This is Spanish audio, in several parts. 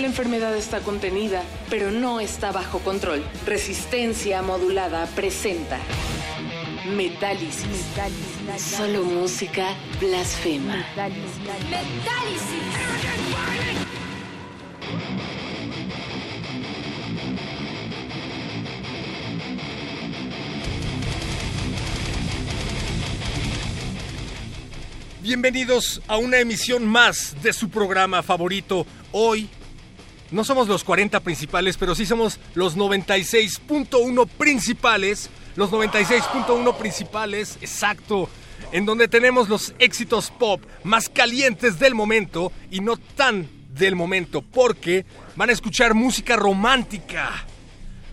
La enfermedad está contenida, pero no está bajo control. Resistencia modulada presenta Metálisis. Solo música blasfema. Bienvenidos a una emisión más de su programa favorito. Hoy no somos los 40 principales, pero sí somos los 96.1 principales. Los 96.1 principales, exacto. En donde tenemos los éxitos pop más calientes del momento y no tan del momento, porque van a escuchar música romántica,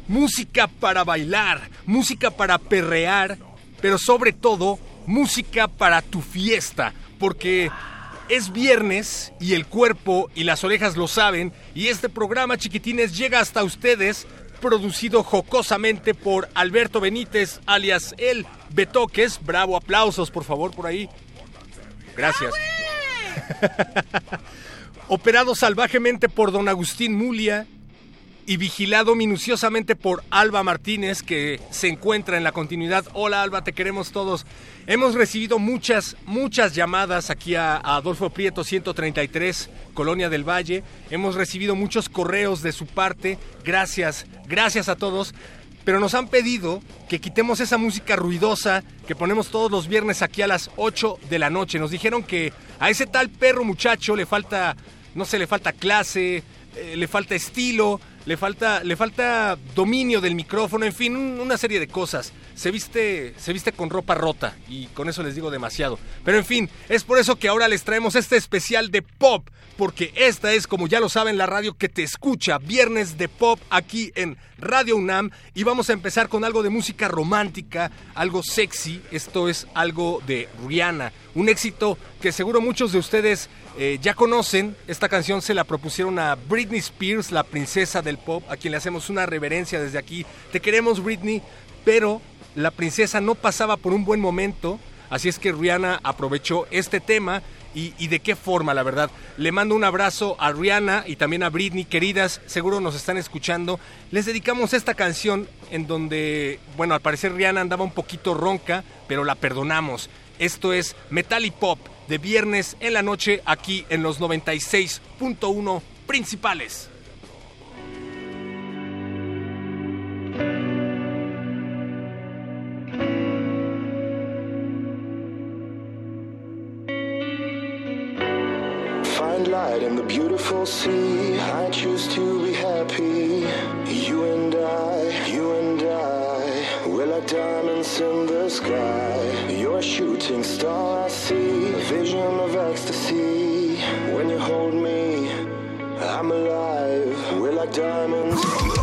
música para bailar, música para perrear, pero sobre todo música para tu fiesta, porque es viernes y el cuerpo y las orejas lo saben y este programa chiquitines llega hasta ustedes producido jocosamente por Alberto Benítez alias El Betoques. Bravo, aplausos por favor por ahí. Gracias. Operado salvajemente por don Agustín Mulia y vigilado minuciosamente por Alba Martínez, que se encuentra en la continuidad. Hola Alba, te queremos todos. Hemos recibido muchas, muchas llamadas aquí a, Adolfo Prieto 133, Colonia del Valle. Hemos recibido muchos correos de su parte. Gracias, gracias a todos. Pero nos han pedido que quitemos esa música ruidosa que ponemos todos los viernes aquí a las 8 de la noche. Nos dijeron que a ese tal perro muchacho le falta, no sé, le falta clase, eh, le falta estilo, le falta, le falta dominio del micrófono, en fin, una serie de cosas. Se viste, se viste con ropa rota y con eso les digo demasiado. Pero en fin, es por eso que ahora les traemos este especial de pop, porque esta es, como ya lo saben, la radio que te escucha, viernes de pop aquí en Radio UNAM y vamos a empezar con algo de música romántica, algo sexy. Esto es algo de Rihanna, un éxito que seguro muchos de ustedes eh, ya conocen. Esta canción se la propusieron a Britney Spears, la princesa del pop, a quien le hacemos una reverencia desde aquí. Te queremos Britney, pero la princesa no pasaba por un buen momento, así es que Rihanna aprovechó este tema y, y, de qué forma, la verdad. Le mando un abrazo a Rihanna y también a Britney, queridas, seguro nos están escuchando. Les dedicamos esta canción en donde, bueno, al parecer Rihanna andaba un poquito ronca, pero la perdonamos. Esto es Metal y Pop de viernes en la noche aquí en los 96.1 principales. Find light in the beautiful sea. I choose to be happy. You and I, you and I. We're like diamonds in the sky. You're a shooting star, I see. A vision of ecstasy. When you hold me, I'm alive. We're like diamonds.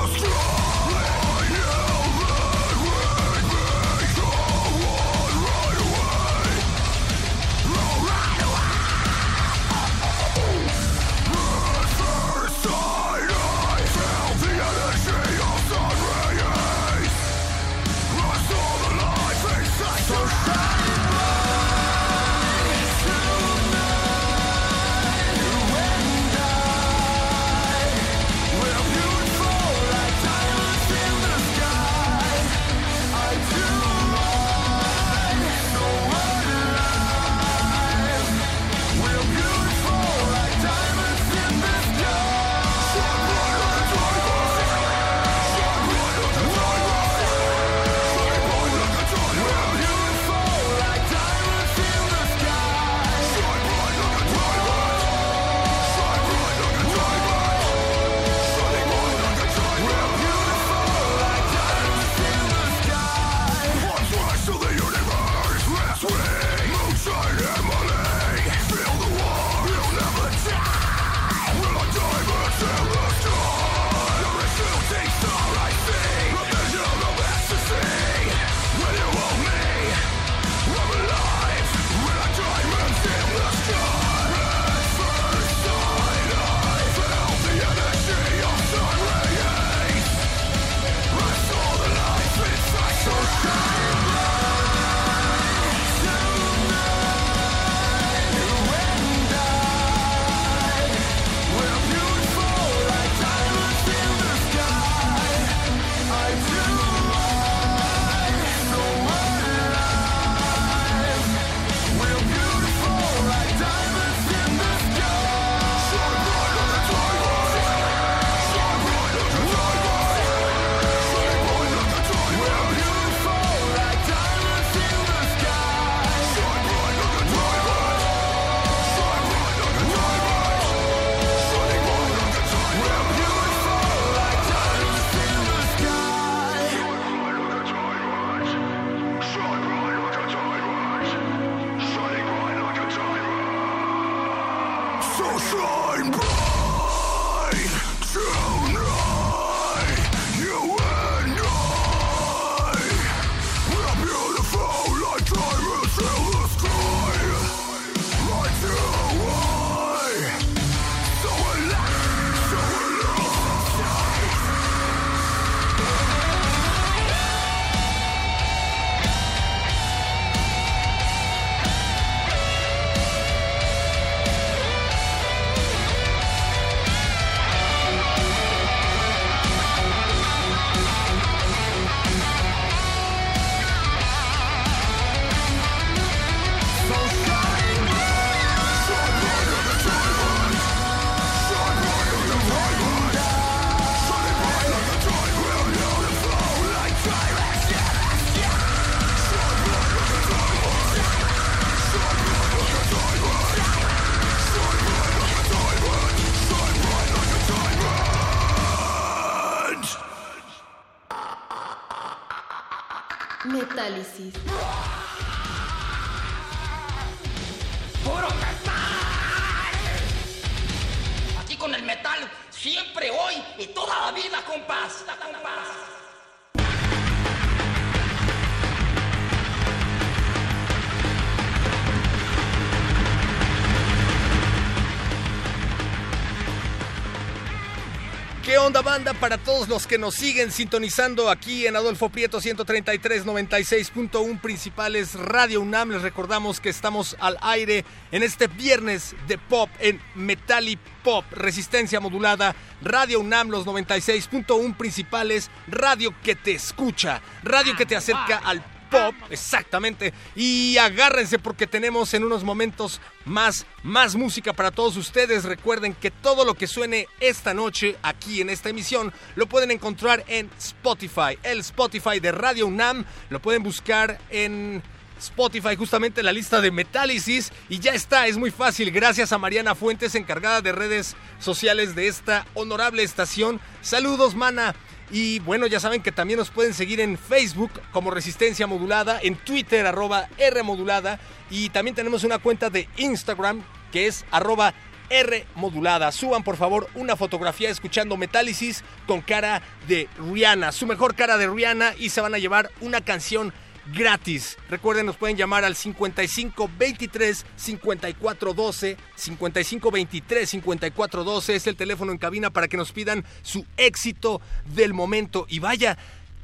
Para todos los que nos siguen sintonizando aquí en Adolfo Prieto 133 96.1 principales Radio UNAM? Les recordamos que estamos al aire en este viernes de pop en Metal y Pop, resistencia modulada, Radio UNAM los 96.1 principales, radio que te escucha, radio que te acerca al pop, exactamente. Y agárrense porque tenemos en unos momentos más, más música para todos ustedes. Recuerden que todo lo que suene esta noche aquí en esta emisión lo pueden encontrar en Spotify, el Spotify de Radio UNAM. Lo pueden buscar en Spotify, justamente la lista de Metálisis. Y ya está, es muy fácil. Gracias a Mariana Fuentes, encargada de redes sociales de esta honorable estación. Saludos, mana. Y bueno, ya saben que también nos pueden seguir en Facebook como Resistencia Modulada, en Twitter arroba R Modulada y también tenemos una cuenta de Instagram que es arroba R modulada. Suban por favor una fotografía escuchando Metálisis con cara de Rihanna, su mejor cara de Rihanna y se van a llevar una canción gratis. Recuerden, nos pueden llamar al 55 23 54 12. 55 23 54 12 es el teléfono en cabina para que nos pidan su éxito del momento. Y vaya,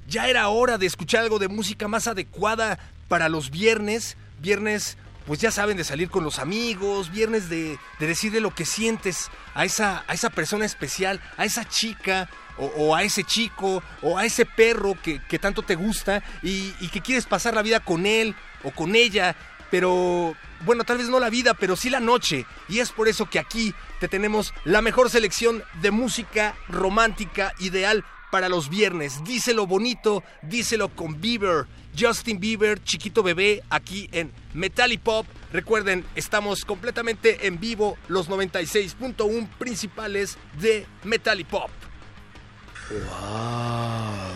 ya era hora de escuchar algo de música más adecuada para los viernes. Viernes pues ya saben de salir con los amigos, viernes de, de decirle lo que sientes a esa, a esa persona especial, a esa chica o, a ese chico o a ese perro que, tanto te gusta y, que quieres pasar la vida con él o con ella, pero bueno, tal vez no la vida, pero sí la noche. Y es por eso que aquí te tenemos la mejor selección de música romántica ideal para los viernes. Díselo bonito, díselo con Bieber. Justin Bieber, chiquito bebé, aquí en Metal y Pop. Recuerden, estamos completamente en vivo los 96.1 principales de Metal y Pop.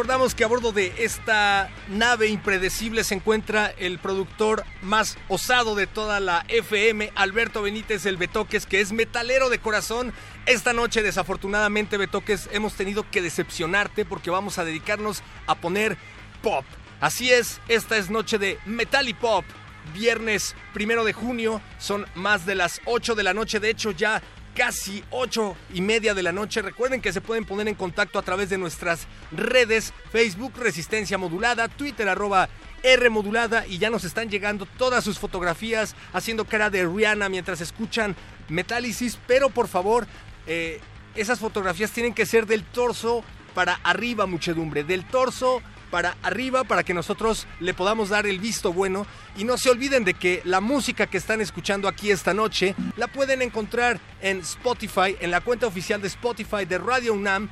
Recordamos que a bordo de esta nave impredecible se encuentra el productor más osado de toda la FM, Alberto Benítez el Betoques, que es metalero de corazón. Esta noche, desafortunadamente, Betoques, hemos tenido que decepcionarte porque vamos a dedicarnos a poner pop. Así es, esta es noche de Metal y Pop. Viernes primero de junio, son más de las 8 de la noche. De hecho, ya casi 8 y media de la noche. Recuerden que se pueden poner en contacto a través de nuestras redes, Facebook Resistencia Modulada, Twitter arroba R modulada y ya nos están llegando todas sus fotografías haciendo cara de Rihanna mientras escuchan Metálisis, pero por favor, eh, esas fotografías tienen que ser del torso para arriba, muchedumbre, del torso para arriba para que nosotros le podamos dar el visto bueno. Y no se olviden de que la música que están escuchando aquí esta noche la pueden encontrar en Spotify, en la cuenta oficial de Spotify de Radio UNAM.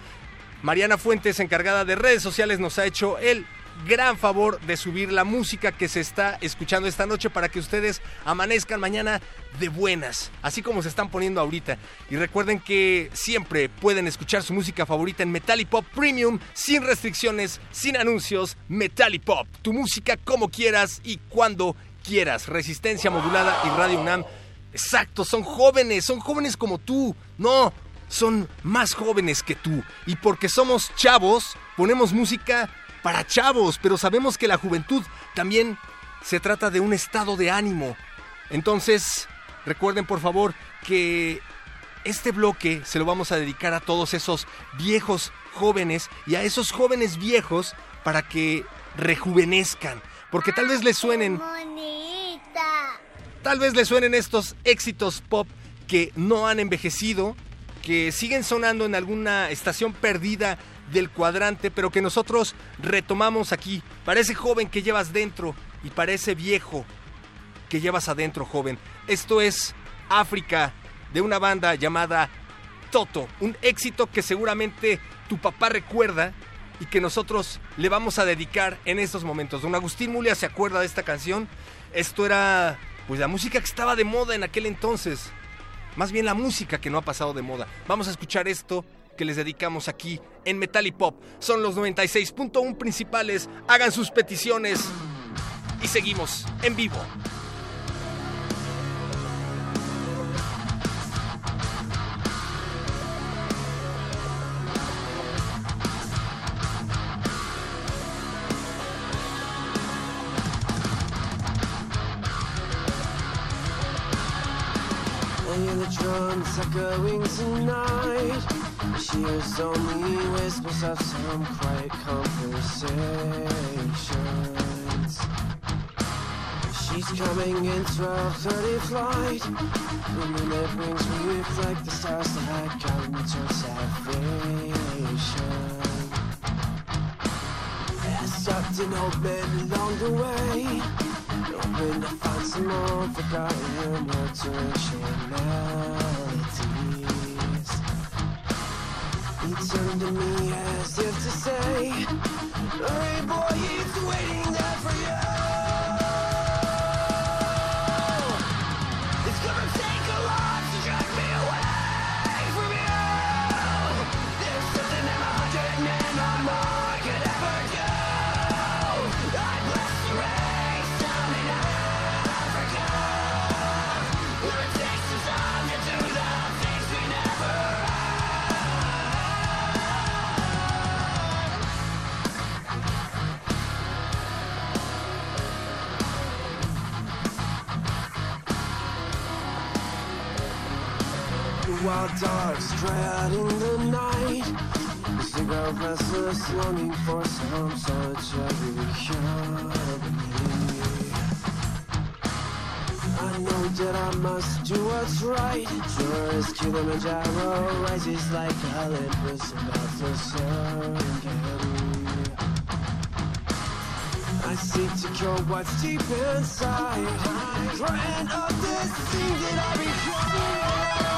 Mariana Fuentes, encargada de redes sociales, nos ha hecho el gran favor de subir la música que se está escuchando esta noche para que ustedes amanezcan mañana de buenas, así como se están poniendo ahorita. Y recuerden que siempre pueden escuchar su música favorita en Metal y Pop Premium, sin restricciones, sin anuncios. Metal y Pop, tu música como quieras y cuando quieras. Resistencia modulada y Radio UNAM. Exacto, son jóvenes, son jóvenes como tú. No, son más jóvenes que tú. Y porque somos chavos, ponemos música para chavos, pero sabemos que la juventud también se trata de un estado de ánimo. Entonces, recuerden por favor que este bloque se lo vamos a dedicar a todos esos viejos jóvenes y a esos jóvenes viejos para que rejuvenezcan. Porque tal vez les suenen... Tal vez les suenen estos éxitos pop que no han envejecido, que siguen sonando en alguna estación perdida del cuadrante, pero que nosotros retomamos aquí. Parece joven que llevas dentro y parece viejo que llevas adentro, joven. Esto es África de una banda llamada Toto, un éxito que seguramente tu papá recuerda y que nosotros le vamos a dedicar en estos momentos. Don Agustín Mulia se acuerda de esta canción. Esto era pues la música que estaba de moda en aquel entonces. Más bien la música que no ha pasado de moda. Vamos a escuchar esto que les dedicamos aquí en Metal y Pop. Son los 96.1 principales. Hagan sus peticiones y seguimos en vivo. She hears only whispers of some quiet conversations. She's coming in 12:30 flight. The moon that brings reflect the stars that come to salvation. I stopped an old man along the way. Hoping to find some more forgotten ancient melodies. Turned to me as if to say, Hey boy, he's waiting dogs dreading the night. The cigar restless, longing for some such company. I know that I must do what's right. As Kilimanjaro rises like a Olympus above the sun. I seek to cure what's deep inside. Dreading of this thing that I require.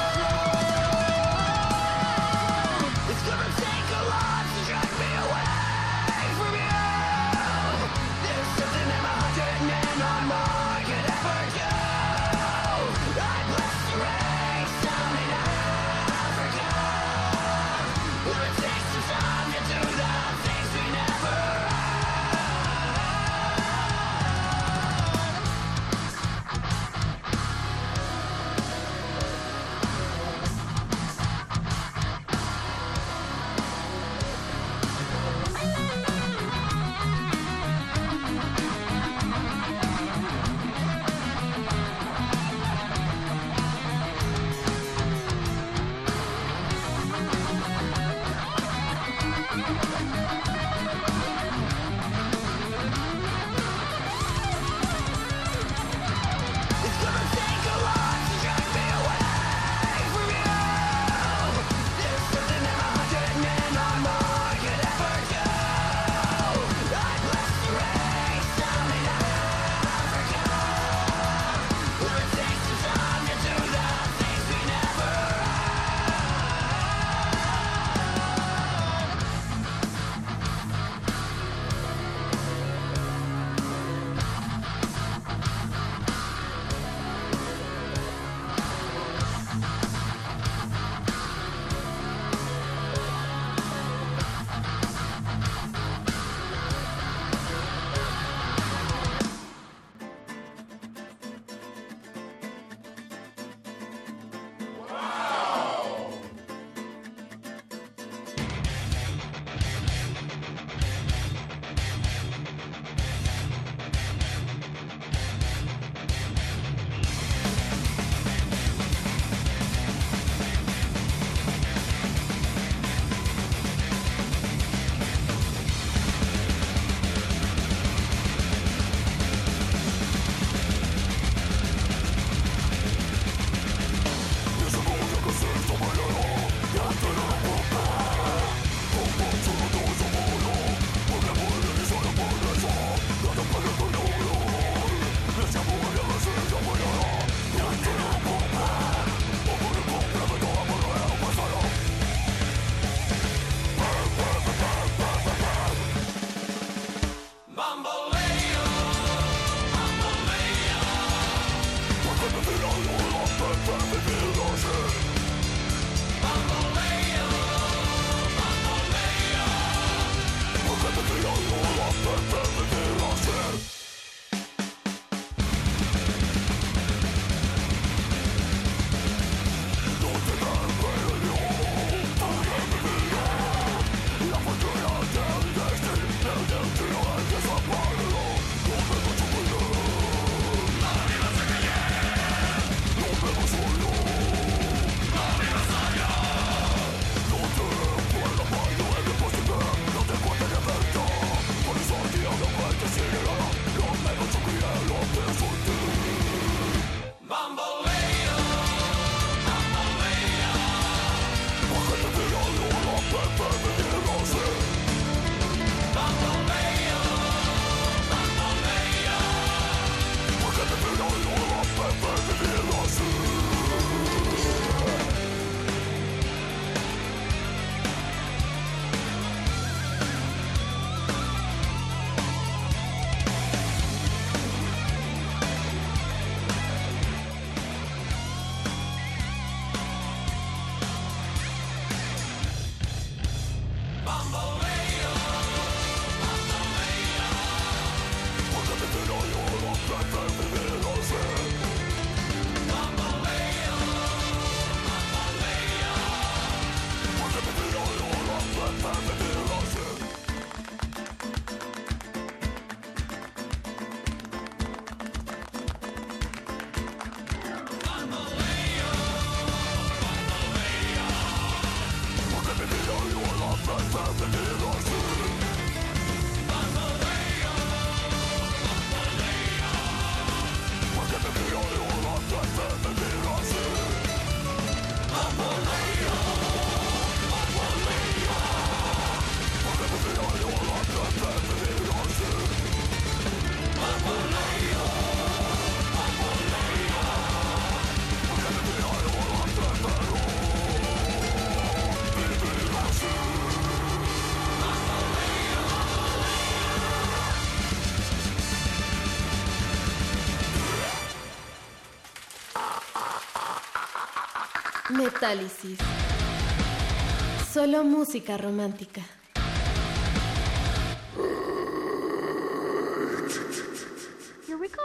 Solo música romántica. Here we go.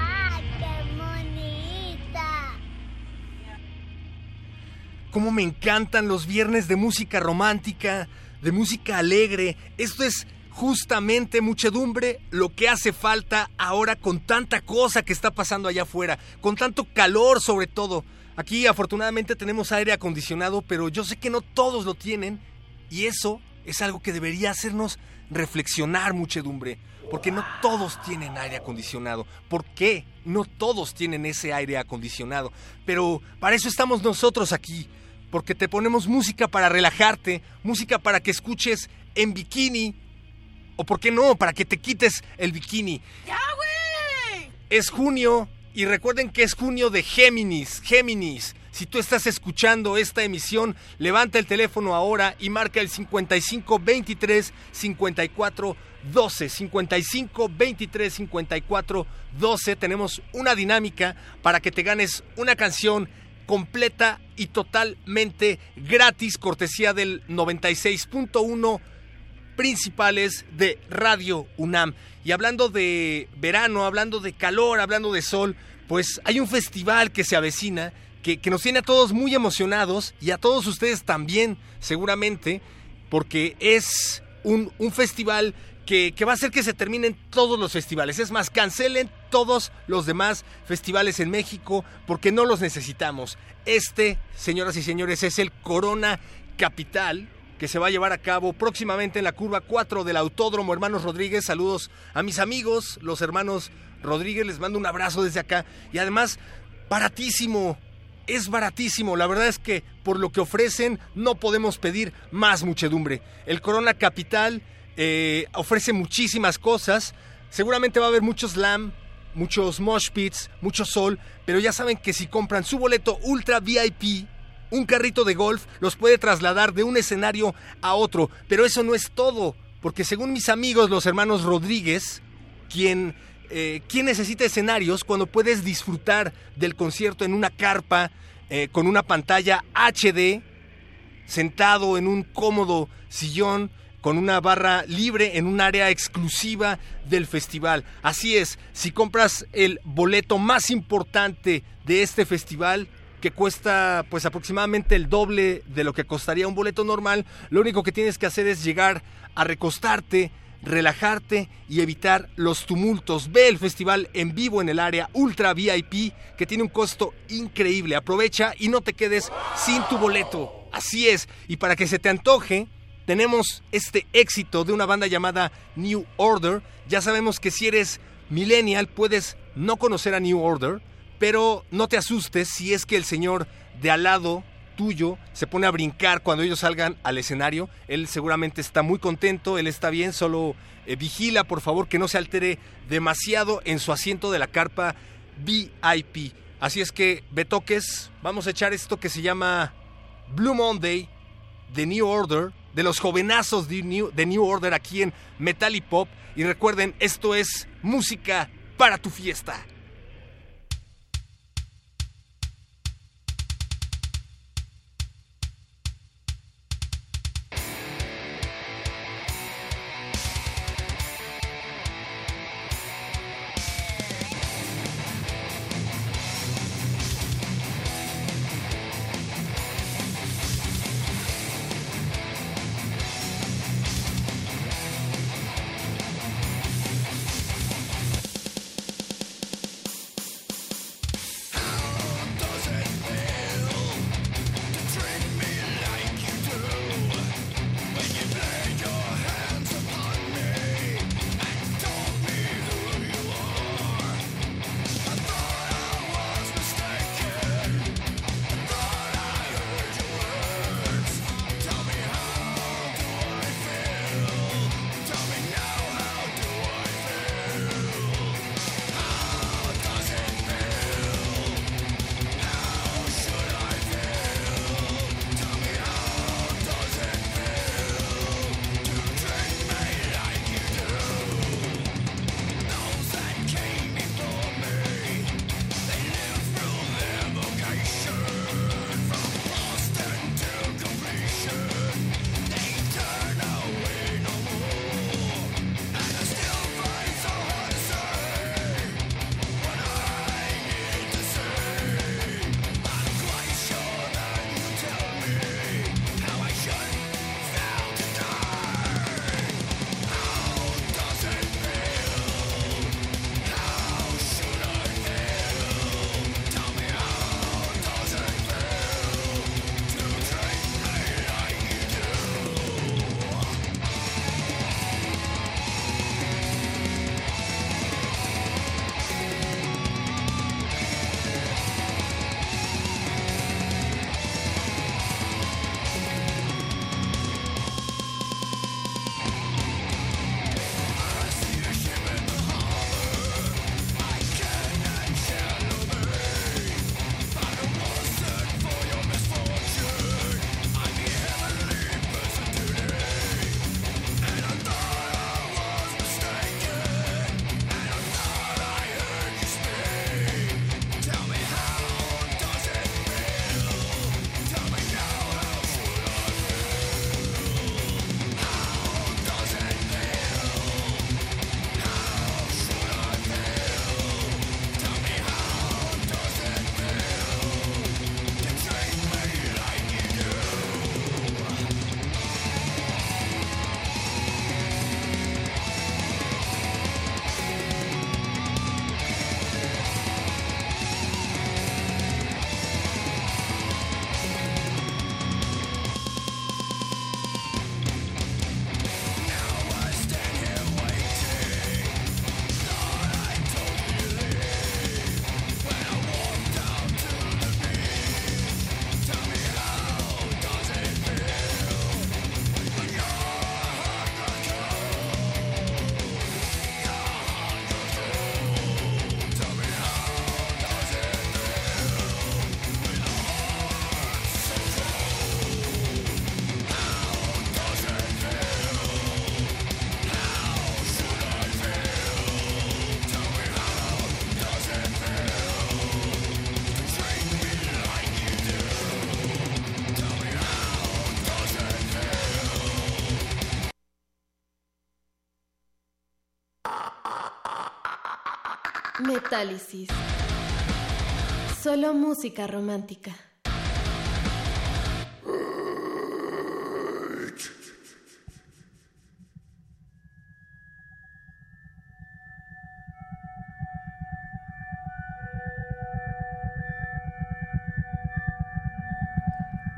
¡Ay, qué bonita! Cómo me encantan los viernes de música romántica, de música alegre. Esto es justamente muchedumbre lo que hace falta ahora con tanta cosa que está pasando allá afuera, con tanto calor sobre todo. Aquí afortunadamente tenemos aire acondicionado, pero yo sé que no todos lo tienen y eso es algo que debería hacernos reflexionar muchedumbre, porque no todos tienen aire acondicionado. ¿Por qué? No todos tienen ese aire acondicionado, pero para eso estamos nosotros aquí, porque te ponemos música para relajarte, música para que escuches en bikini, o por qué no, para que te quites el bikini. ¡Ya, güey! Es junio y recuerden que es junio de Géminis. Géminis, si tú estás escuchando esta emisión, levanta el teléfono ahora y marca el 55 23 54 12. 55 23 54 12. Tenemos una dinámica para que te ganes una canción completa y totalmente gratis, cortesía del 96.1 principales de Radio UNAM. Y hablando de verano, hablando de calor, hablando de sol, pues hay un festival que se avecina, que, que nos tiene a todos muy emocionados y a todos ustedes también, seguramente, porque es un, un festival que, va a hacer que se terminen todos los festivales. Es más, cancelen todos los demás festivales en México porque no los necesitamos. Este, señoras y señores, es el Corona Capital, que se va a llevar a cabo próximamente en la curva 4 del Autódromo Hermanos Rodríguez. Saludos a mis amigos, los hermanos Rodríguez, les mando un abrazo desde acá. Y además, baratísimo, es baratísimo. La verdad es que por lo que ofrecen no podemos pedir más muchedumbre. El Corona Capital eh, ofrece muchísimas cosas. Seguramente va a haber muchos slam, muchos mosh pits, mucho sol, pero ya saben que si compran su boleto Ultra VIP, un carrito de golf los puede trasladar de un escenario a otro. Pero eso no es todo, porque según mis amigos, los hermanos Rodríguez, quien, eh, ¿quién necesita escenarios cuando puedes disfrutar del concierto en una carpa eh, con una pantalla HD, sentado en un cómodo sillón? Con una barra libre en un área exclusiva del festival. Así es, si compras el boleto más importante de este festival, que cuesta pues aproximadamente el doble de lo que costaría un boleto normal, lo único que tienes que hacer es llegar a recostarte, relajarte y evitar los tumultos. Ve el festival en vivo en el área Ultra VIP que tiene un costo increíble. Aprovecha y no te quedes sin tu boleto. Así es, y para que se te antoje, tenemos este éxito de una banda llamada New Order. Ya sabemos que si eres millennial puedes no conocer a New Order, pero no te asustes si es que el señor de al lado tuyo se pone a brincar cuando ellos salgan al escenario. Él seguramente está muy contento, él está bien, solo eh, vigila por favor que no se altere demasiado en su asiento de la carpa VIP. Así es que, Betoques, vamos a echar esto que se llama Blue Monday de New Order, de los jovenazos de New, de New Order aquí en Metal y Pop. Y recuerden, esto es música para tu fiesta. Solo música romántica.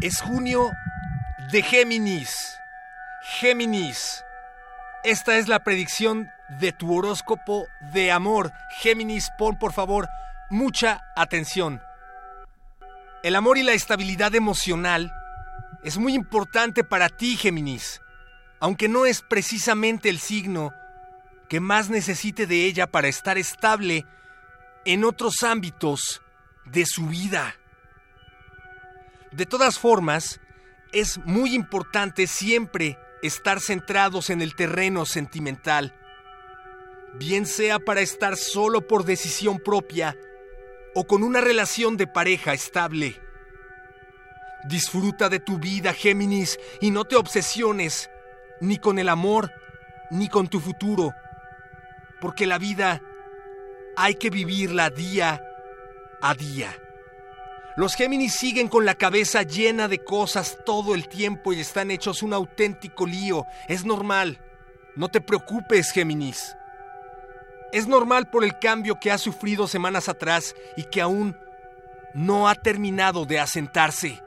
Es junio de Géminis. Géminis. Esta es la predicción de tu horóscopo de amor. Géminis, pon por favor mucha atención. El amor y la estabilidad emocional es muy importante para ti, Géminis, aunque no es precisamente el signo que más necesite de ella para estar estable en otros ámbitos de su vida. De todas formas, es muy importante siempre estar centrados en el terreno sentimental, bien sea para estar solo por decisión propia o con una relación de pareja estable. Disfruta de tu vida, Géminis, y no te obsesiones ni con el amor ni con tu futuro, porque la vida hay que vivirla día a día. Los Géminis siguen con la cabeza llena de cosas todo el tiempo y están hechos un auténtico lío. Es normal. No te preocupes, Géminis. Es normal por el cambio que ha sufrido semanas atrás y que aún no ha terminado de asentarse.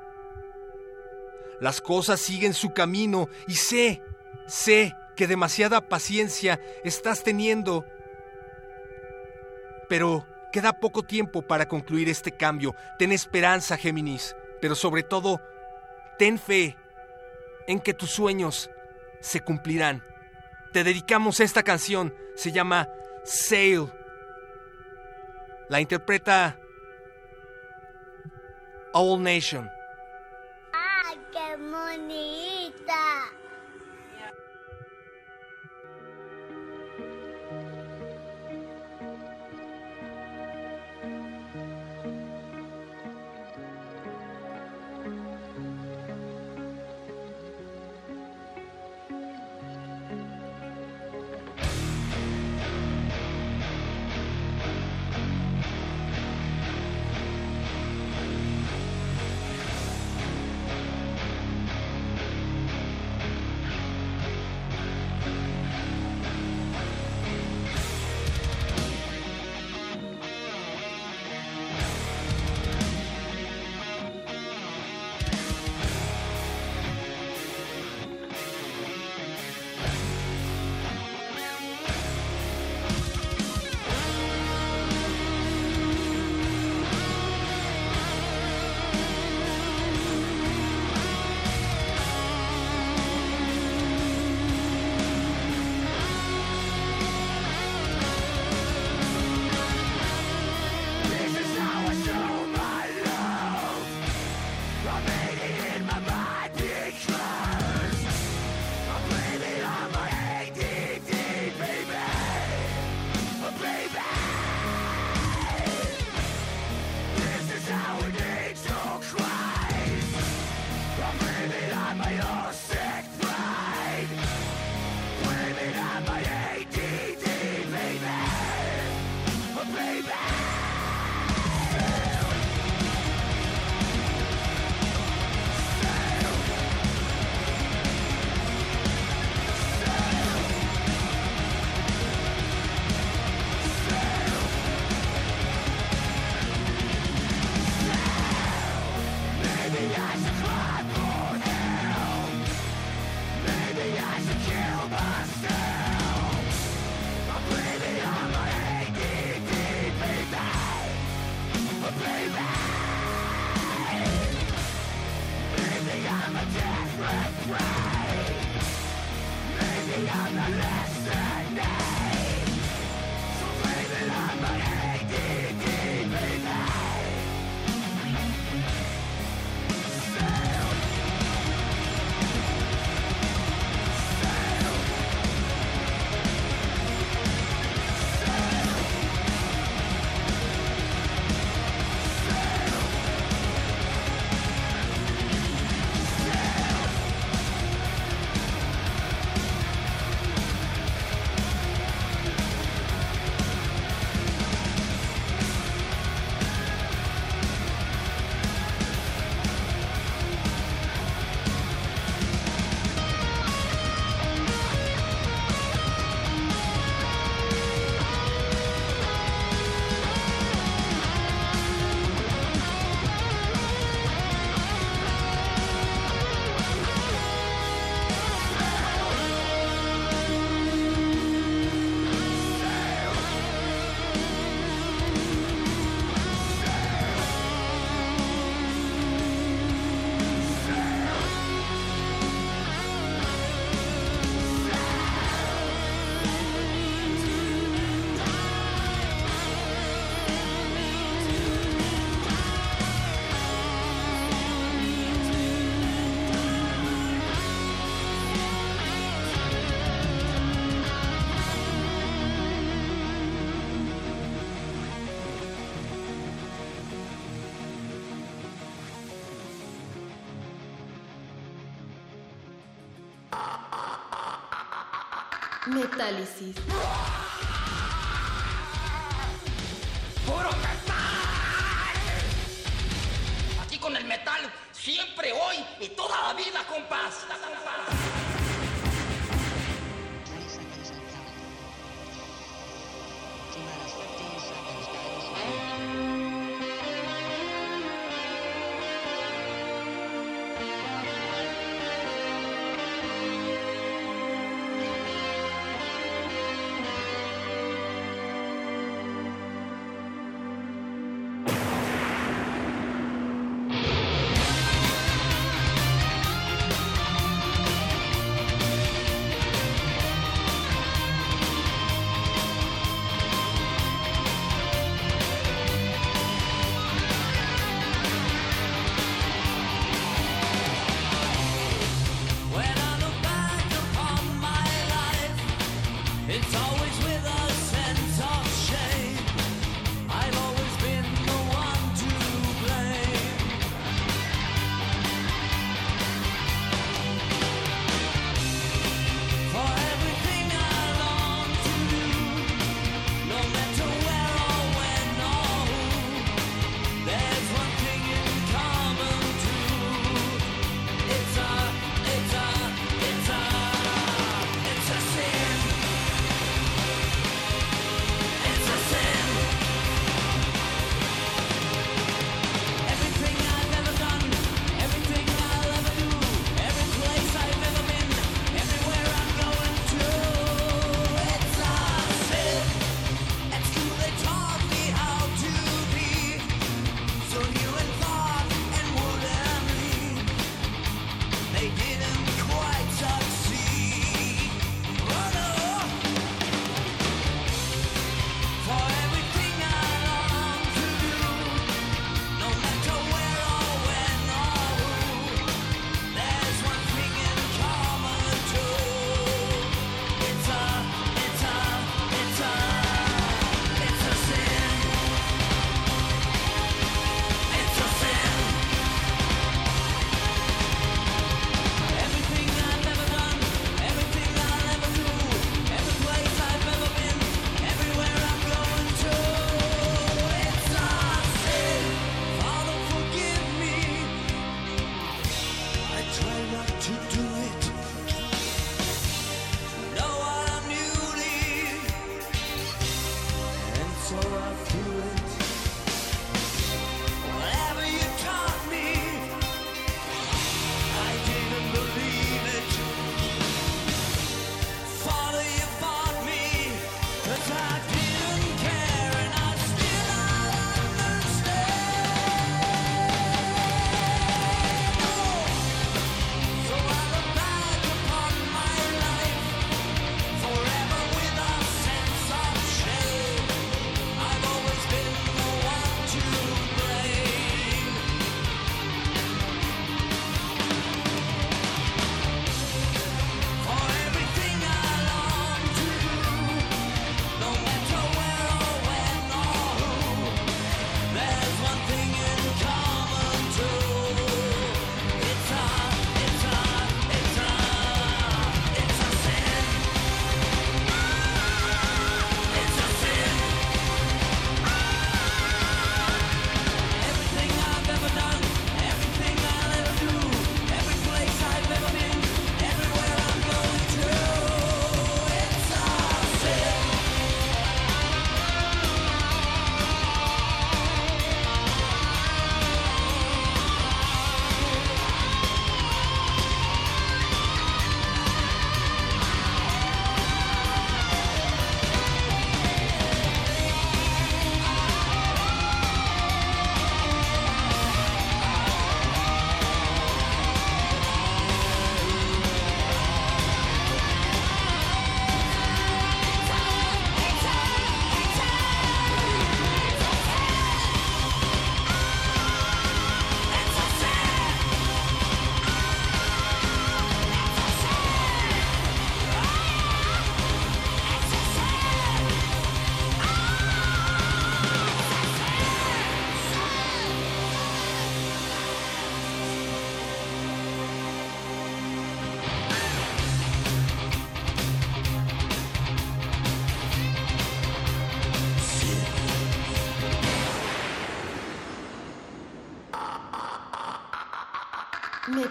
Las cosas siguen su camino y sé, sé que demasiada paciencia estás teniendo. Pero queda poco tiempo para concluir este cambio. Ten esperanza, Géminis, pero sobre todo, ten fe en que tus sueños se cumplirán. Te dedicamos esta canción, se llama Sail. La interpreta All Nation. ¡Ay, qué bonita! Metálisis. ¡Puro metal! Aquí con el metal, siempre, hoy y toda la vida, compás. Metálisis.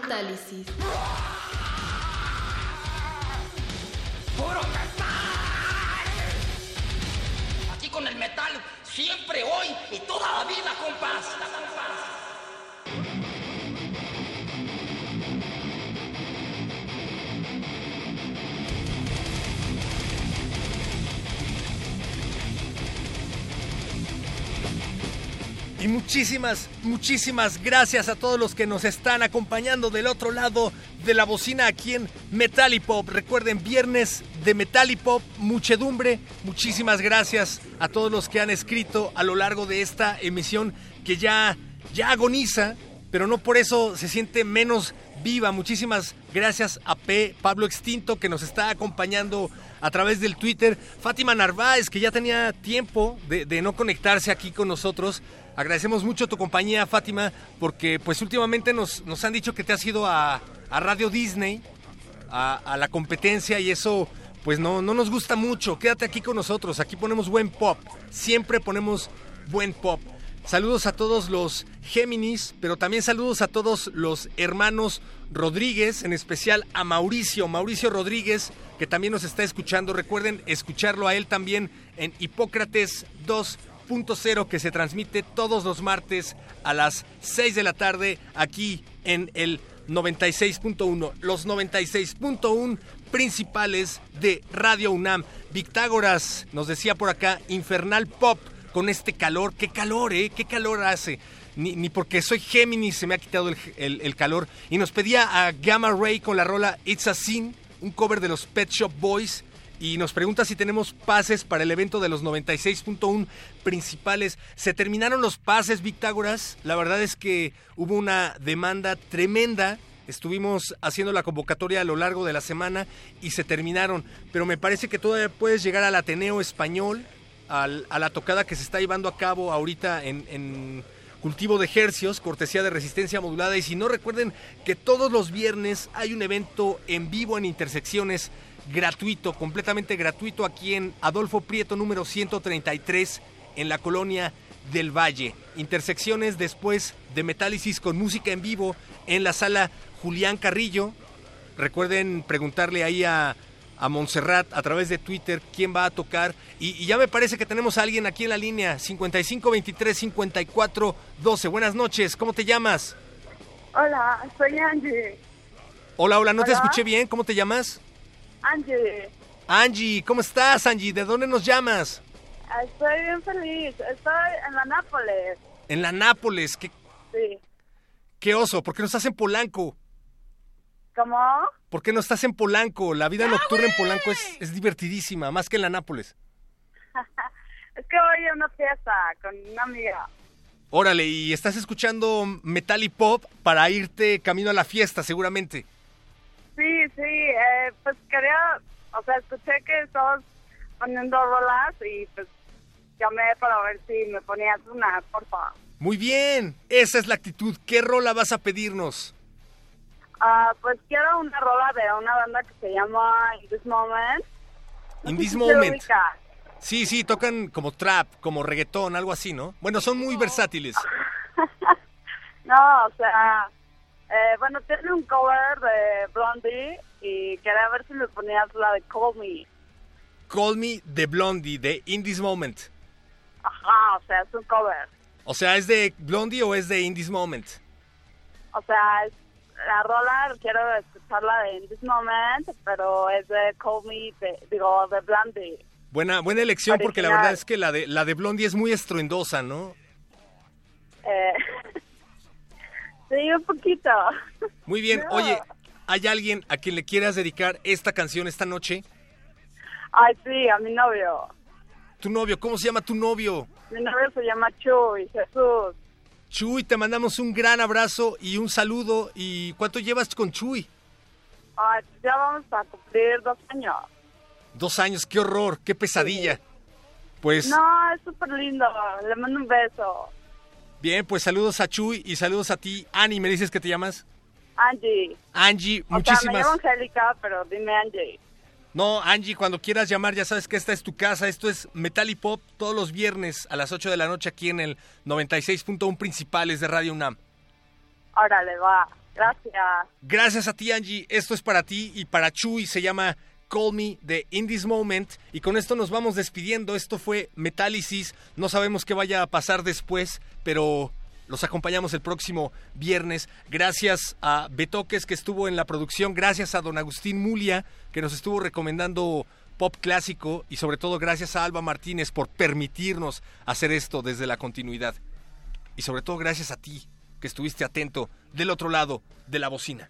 ¡Puro Y muchísimas, muchísimas gracias a todos los que nos están acompañando del otro lado de la bocina aquí en Metalipop. Recuerden, viernes de Metalipop, muchedumbre. Muchísimas gracias a todos los que han escrito a lo largo de esta emisión que ya, ya agoniza, pero no por eso se siente menos viva. Muchísimas gracias a P. Pablo Extinto que nos está acompañando a través del Twitter. Fátima Narváez que ya tenía tiempo de no conectarse aquí con nosotros. Agradecemos mucho tu compañía, Fátima, porque pues últimamente nos, nos han dicho que te has ido a, a Radio Disney, a, la competencia y eso pues no, no nos gusta mucho. Quédate aquí con nosotros, aquí ponemos buen pop, siempre ponemos buen pop. Saludos a todos los Géminis, pero también saludos a todos los hermanos Rodríguez, en especial a Mauricio, Mauricio Rodríguez, que también nos está escuchando. Recuerden escucharlo a él también en Hipócrates 2 0 que se transmite todos los martes a las 6 de la tarde aquí en el 96.1. Los 96.1 principales de Radio UNAM. Victágoras nos decía por acá, Infernal Pop con este calor. ¿Qué calor, eh? ¿Qué calor hace? Ni, ni porque soy Géminis se me ha quitado el, el, el, calor. Y nos pedía a Gamma Ray con la rola It's a Sin, un cover de los Pet Shop Boys y nos pregunta si tenemos pases para el evento de los 96.1 principales. Se terminaron los pases, Victágoras. La verdad es que hubo una demanda tremenda. Estuvimos haciendo la convocatoria a lo largo de la semana y se terminaron. Pero me parece que todavía puedes llegar al Ateneo Español, a la tocada que se está llevando a cabo ahorita en, en cultivo de hercios, cortesía de resistencia modulada. Y si no recuerden que todos los viernes hay un evento en vivo en intersecciones gratuito, completamente gratuito aquí en Adolfo Prieto número 133 en la colonia del Valle. Intersecciones después de Metálisis con música en vivo en la sala Julián Carrillo. Recuerden preguntarle ahí a, a Montserrat a través de Twitter quién va a tocar. Y, y, ya me parece que tenemos a alguien aquí en la línea, 5523-5412. Buenas noches, ¿cómo te llamas? Hola, soy Angie. Hola, hola, no hola. te escuché bien, ¿cómo te llamas? Angie. Angie, ¿cómo estás, Angie? ¿De dónde nos llamas? Estoy bien feliz. Estoy en la Nápoles. En la Nápoles. ¿Qué, sí. qué oso? ¿Por qué no estás en Polanco? ¿Cómo? ¿Por qué no estás en Polanco? La vida nocturna en Polanco es, es divertidísima, más que en la Nápoles. es que voy a una fiesta con una amiga. Órale, y estás escuchando metal y pop para irte camino a la fiesta, seguramente. Sí, sí, eh, pues quería, o sea, escuché que estabas poniendo rolas y pues llamé para ver si me ponías una, por favor. Muy bien, esa es la actitud. ¿Qué rola vas a pedirnos? Uh, pues quiero una rola de una banda que se llama In This Moment. No In This Moment. Sí, sí, tocan como trap, como reggaetón, algo así, ¿no? Bueno, son muy versátiles. no, o sea, eh, bueno, tiene un cover de Blondie y quería ver si me ponías la de Call Me. Call Me de Blondie, de In This Moment. Ajá, o sea, es un cover. O sea, ¿es de Blondie o es de In This Moment? O sea, es, la rola quiero escucharla de In This Moment, pero es de Call Me, de, digo, de Blondie. Buena, buena elección Original. porque la verdad es que la de, la de Blondie es muy estruendosa, ¿no? Eh, sí, un poquito. Muy bien, no. oye, ¿hay alguien a quien le quieras dedicar esta canción esta noche? Ay, sí, a mi novio. ¿Tu novio? ¿Cómo se llama tu novio? Mi novio se llama Chuy, Jesús. Chuy, te mandamos un gran abrazo y un saludo. ¿Y cuánto llevas con Chuy? Ay, ya vamos a cumplir dos años. Dos años, qué horror, qué pesadilla. Sí. Pues. No, es súper lindo. Le mando un beso. Bien, pues saludos a Chuy y saludos a ti. Ani, ¿me dices que te llamas? Angie. Angie, o muchísimas. Sea, me llamo Angélica, pero dime Angie. No, Angie, cuando quieras llamar, ya sabes que esta es tu casa. Esto es Metal y Pop todos los viernes a las 8 de la noche aquí en el 96.1 Principales de Radio UNAM. Órale, va. Gracias. Gracias a ti, Angie. Esto es para ti y para Chuy. Se llama Call Me de In This Moment. Y con esto nos vamos despidiendo. Esto fue Metálisis. No sabemos qué vaya a pasar después, pero los acompañamos el próximo viernes. Gracias a Betoques que estuvo en la producción. Gracias a don Agustín Mulia que nos estuvo recomendando pop clásico. Y sobre todo gracias a Alba Martínez por permitirnos hacer esto desde la continuidad. Y sobre todo gracias a ti que estuviste atento del otro lado de la bocina.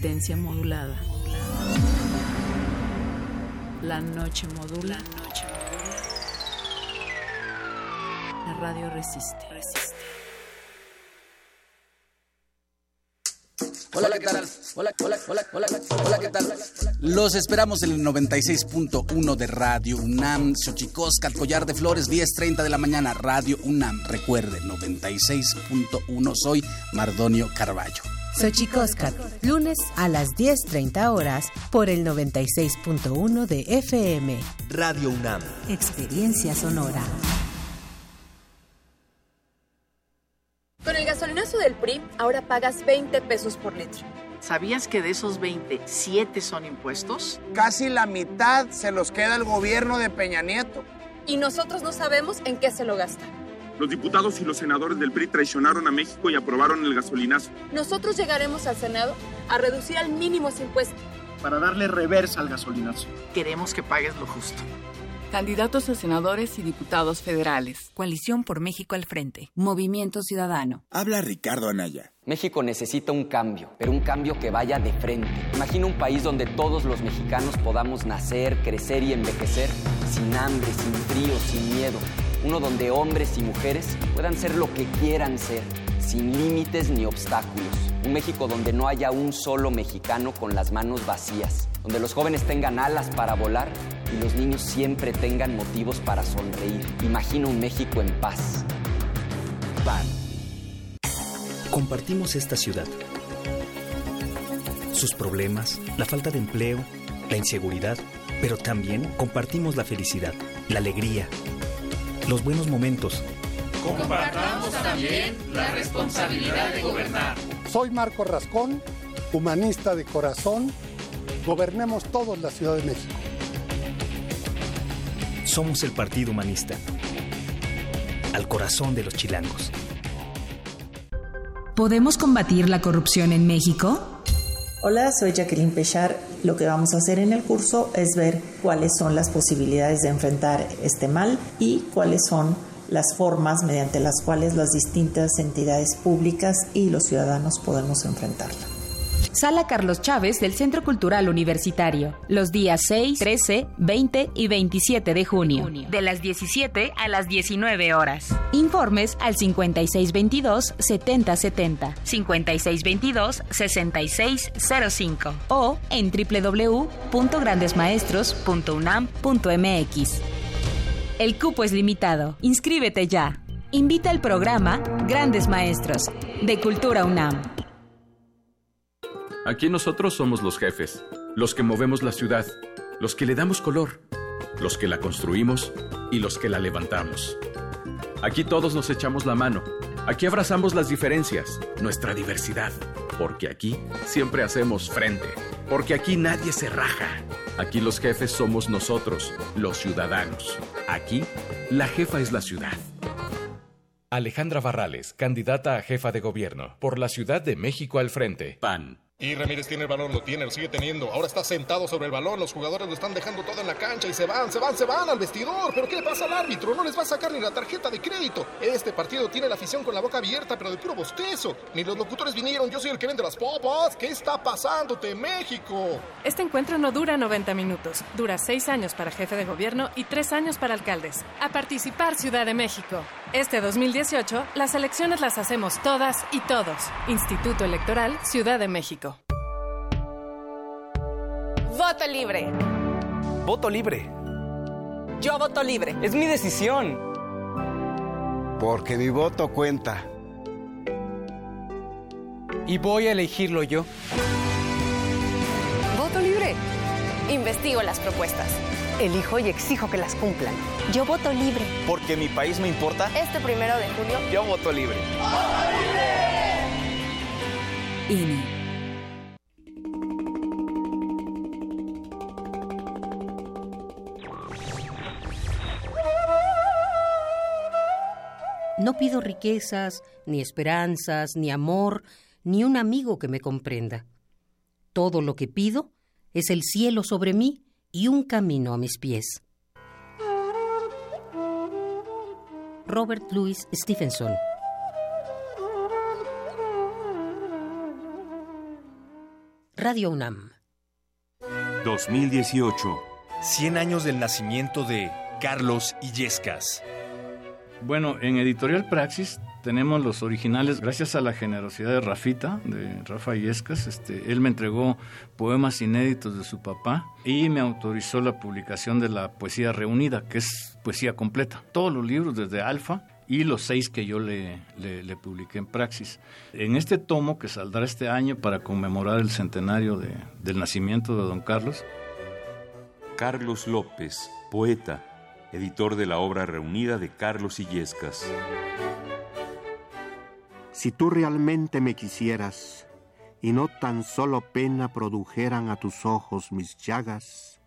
Resistencia modulada. La noche modula. La radio resiste. Hola, ¿qué tal? Hola, hola, hola, hola, hola, ¿qué tal? Los esperamos en el 96.1 de Radio UNAM, Xochicosca, Collar de Flores, 10.30 de la mañana, Radio UNAM. Recuerde, 96.1, soy Mardonio Carballo. Xochicóscat, lunes a las 10.30 horas por el 96.1 de FM. Radio UNAM. Experiencia sonora. Con el gasolinazo del PRI, ahora pagas 20 pesos por litro. ¿Sabías que de esos 20, 7 son impuestos? Casi la mitad se los queda el gobierno de Peña Nieto. Y nosotros no sabemos en qué se lo gasta. Los diputados y los senadores del PRI traicionaron a México y aprobaron el gasolinazo. Nosotros llegaremos al Senado a reducir al mínimo ese impuesto. Para darle reversa al gasolinazo. Queremos que pagues lo justo. Candidatos a senadores y diputados federales. Coalición por México al frente. Movimiento Ciudadano. Habla Ricardo Anaya. México necesita un cambio, pero un cambio que vaya de frente. Imagina un país donde todos los mexicanos podamos nacer, crecer y envejecer sin hambre, sin frío, sin miedo. Uno donde hombres y mujeres puedan ser lo que quieran ser, sin límites ni obstáculos. Un México donde no haya un solo mexicano con las manos vacías. Donde los jóvenes tengan alas para volar y los niños siempre tengan motivos para sonreír. Imagina un México en paz. PAN. Compartimos esta ciudad. Sus problemas, la falta de empleo, la inseguridad, pero también compartimos la felicidad, la alegría, los buenos momentos. Compartamos también la responsabilidad de gobernar. Soy Marco Rascón, humanista de corazón. Gobernemos todos la Ciudad de México. Somos el Partido Humanista. Al corazón de los chilangos. ¿Podemos combatir la corrupción en México? Hola, soy Jacqueline Pechar. Lo que vamos a hacer en el curso es ver cuáles son las posibilidades de enfrentar este mal y cuáles son las formas mediante las cuales las distintas entidades públicas y los ciudadanos podemos enfrentarla. Sala Carlos Chávez del Centro Cultural Universitario, los días 6, 13, 20 y 27 de junio, de las 17 a las 19 horas. Informes al 5622-7070, 5622-6605 o en www.grandesmaestros.unam.mx. El cupo es limitado. Inscríbete ya. Invita al programa Grandes Maestros de Cultura UNAM. Aquí nosotros somos los jefes, los que movemos la ciudad, los que le damos color, los que la construimos y los que la levantamos. Aquí todos nos echamos la mano, aquí abrazamos las diferencias, nuestra diversidad, porque aquí siempre hacemos frente, porque aquí nadie se raja. Aquí los jefes somos nosotros, los ciudadanos. Aquí, la jefa es la ciudad. Alejandra Barrales, candidata a jefa de gobierno, por la Ciudad de México al frente. PAN. Y Ramírez tiene el balón, lo tiene, lo sigue teniendo. Ahora está sentado sobre el balón. Los jugadores lo están dejando todo en la cancha y se van, se van, se van al vestidor. ¿Pero qué le pasa al árbitro? No les va a sacar ni la tarjeta de crédito. Este partido tiene la afición con la boca abierta, pero de puro bostezo. Ni los locutores vinieron. Yo soy el que vende las popas. ¿Qué está pasándote, México? Este encuentro no dura 90 minutos. Dura 6 años para jefe de gobierno y 3 años para alcaldes. A participar, Ciudad de México. Este 2018, las elecciones las hacemos todas y todos. Instituto Electoral, Ciudad de México. Voto libre. Voto libre. Yo voto libre. Es mi decisión. Porque mi voto cuenta. Y voy a elegirlo yo. Voto libre. Investigo las propuestas. Elijo y exijo que las cumplan. Yo voto libre. Porque mi país me importa. Este primero de julio. Yo voto libre. ¡Voto libre! INE. No pido riquezas, ni esperanzas, ni amor, ni un amigo que me comprenda. Todo lo que pido es el cielo sobre mí y un camino a mis pies. Robert Louis Stevenson Radio UNAM 2018 100 años del nacimiento de Carlos Illescas. Bueno, en Editorial Praxis tenemos los originales, gracias a la generosidad de Rafita, de Rafa Illescas. Este, él me entregó poemas inéditos de su papá y me autorizó la publicación de la poesía reunida, que es poesía completa. Todos los libros, desde Alfa y los seis que yo le, le, publiqué en Praxis. En este tomo que saldrá este año para conmemorar el centenario de, del nacimiento de don Carlos. Carlos López, poeta editor de la obra reunida de Carlos Illescas. Si tú realmente me quisieras, y no tan solo pena produjeran a tus ojos mis llagas,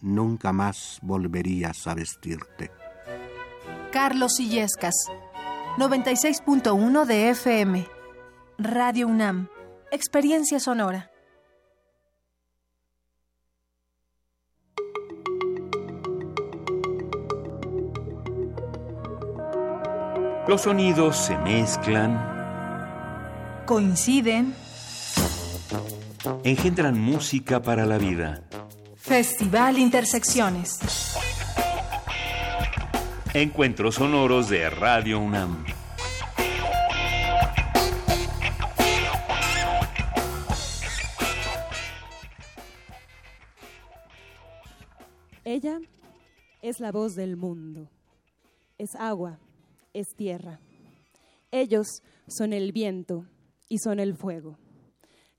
nunca más volverías a vestirte. Carlos Illescas, 96.1 de FM, Radio UNAM, Experiencia Sonora. Los sonidos se mezclan, coinciden, engendran música para la vida. Festival Intersecciones. Encuentros sonoros de Radio UNAM. Ella es la voz del mundo. Es agua es tierra. Ellos son el viento y son el fuego.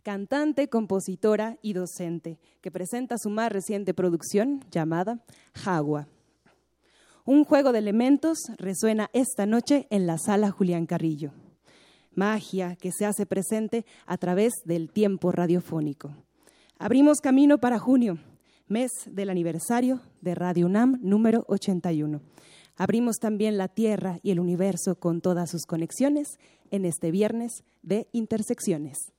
Cantante, compositora y docente, que presenta su más reciente producción llamada Jagua. Un juego de elementos resuena esta noche en la sala Julián Carrillo. Magia que se hace presente a través del tiempo radiofónico. Abrimos camino para junio, mes del aniversario de Radio UNAM número 81. Abrimos también la Tierra y el universo con todas sus conexiones en este viernes de intersecciones.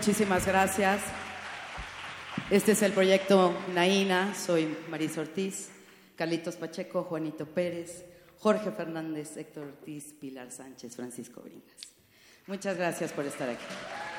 Muchísimas gracias. Este es el proyecto Naina, soy Marisa Ortiz, Carlitos Pacheco, Juanito Pérez, Jorge Fernández, Héctor Ortiz, Pilar Sánchez, Francisco Bringas. Muchas gracias por estar aquí.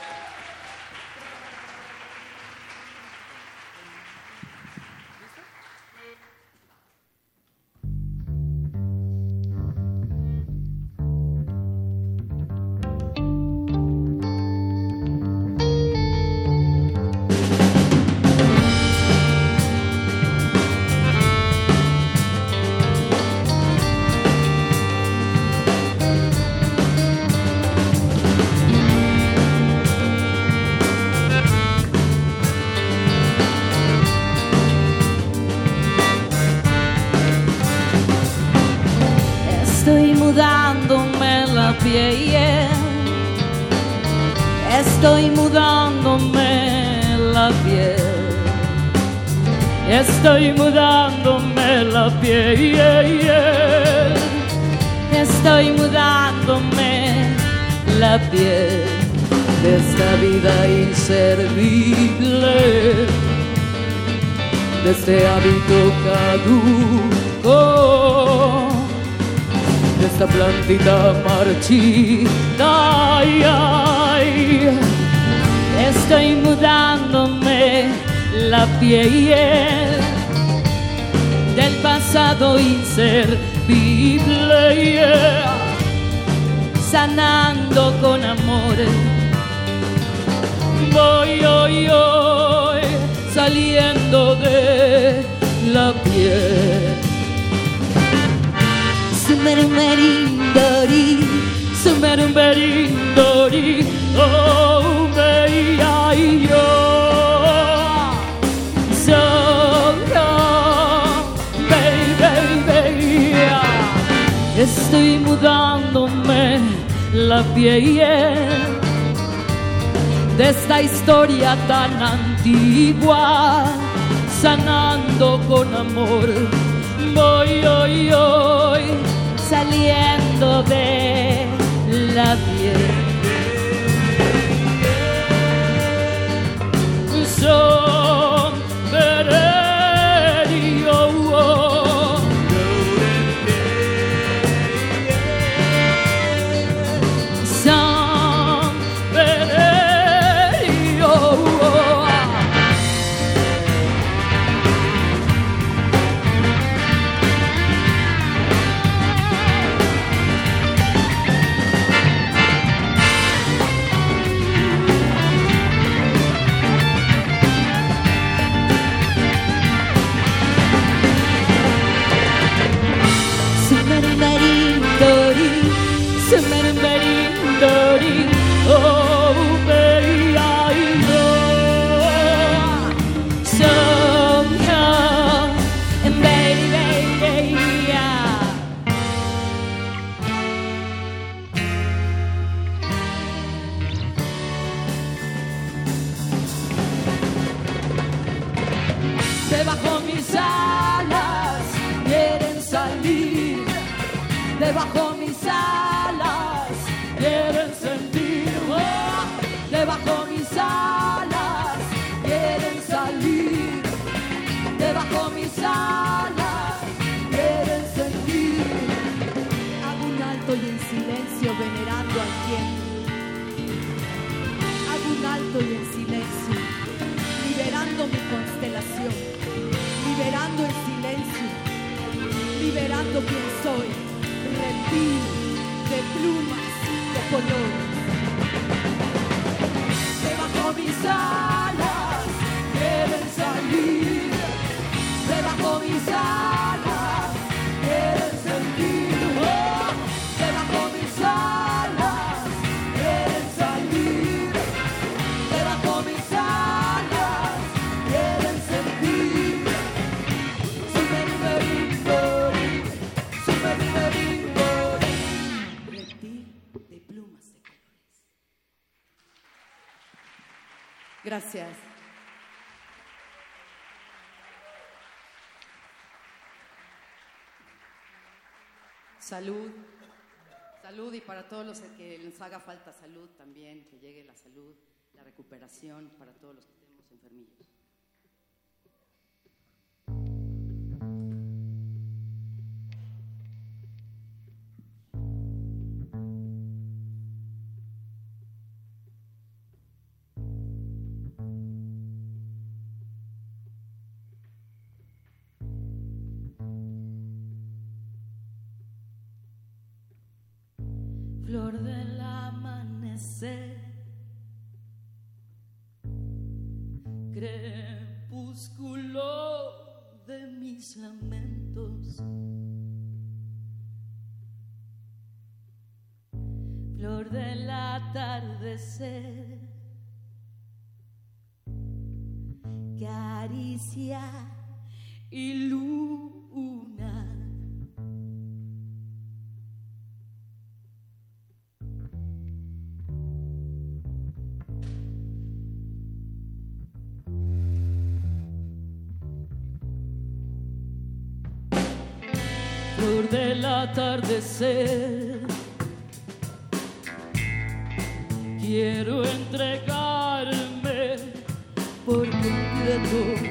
Mudándome la piel. Estoy mudándome la piel. Estoy mudándome la piel de esta vida inservible, de este hábito caduco, de esta plantita marchita. Estoy mudándome la piel del pasado inservible, sanando con amor. Voy, voy, voy, saliendo de la piel. Sumermerindori, sumermerindori, oh, estoy mudándome la piel de esta historia tan antigua, sanando con amor. Voy, hoy, hoy, saliendo de la piel. Salud también, que llegue la salud, la recuperación para todos los que tenemos enfermillos. flor del amanecer, crepúsculo de mis lamentos, flor del atardecer, caricia y luna. atardecer. Quiero entregarme por completo.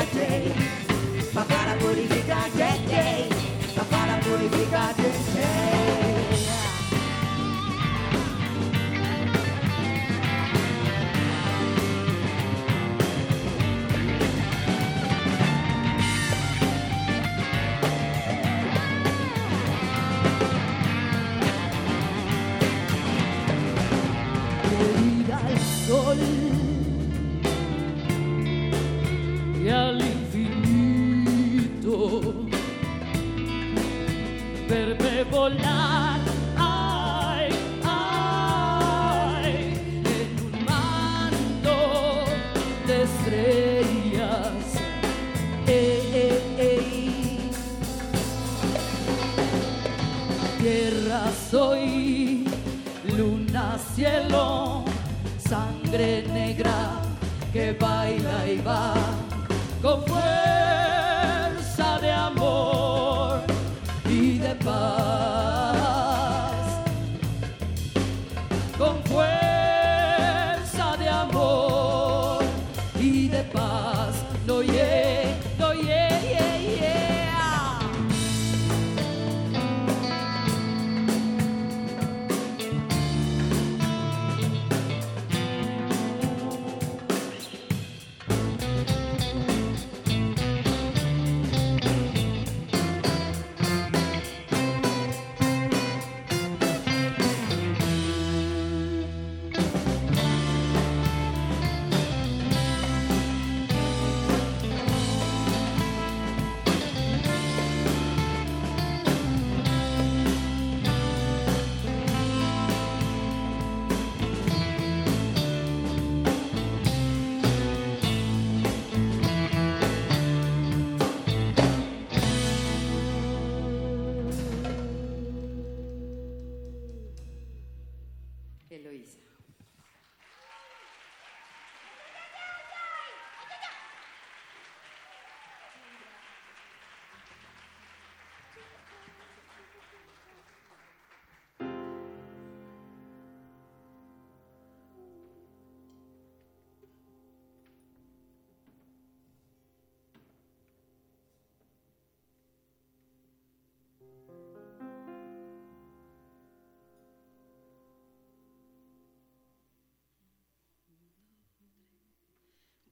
my day. My would volar. Ay, ay, en un manto de estrellas. Eh, eh, ey. Tierra soy, luna, cielo, sangre negra que baila y va.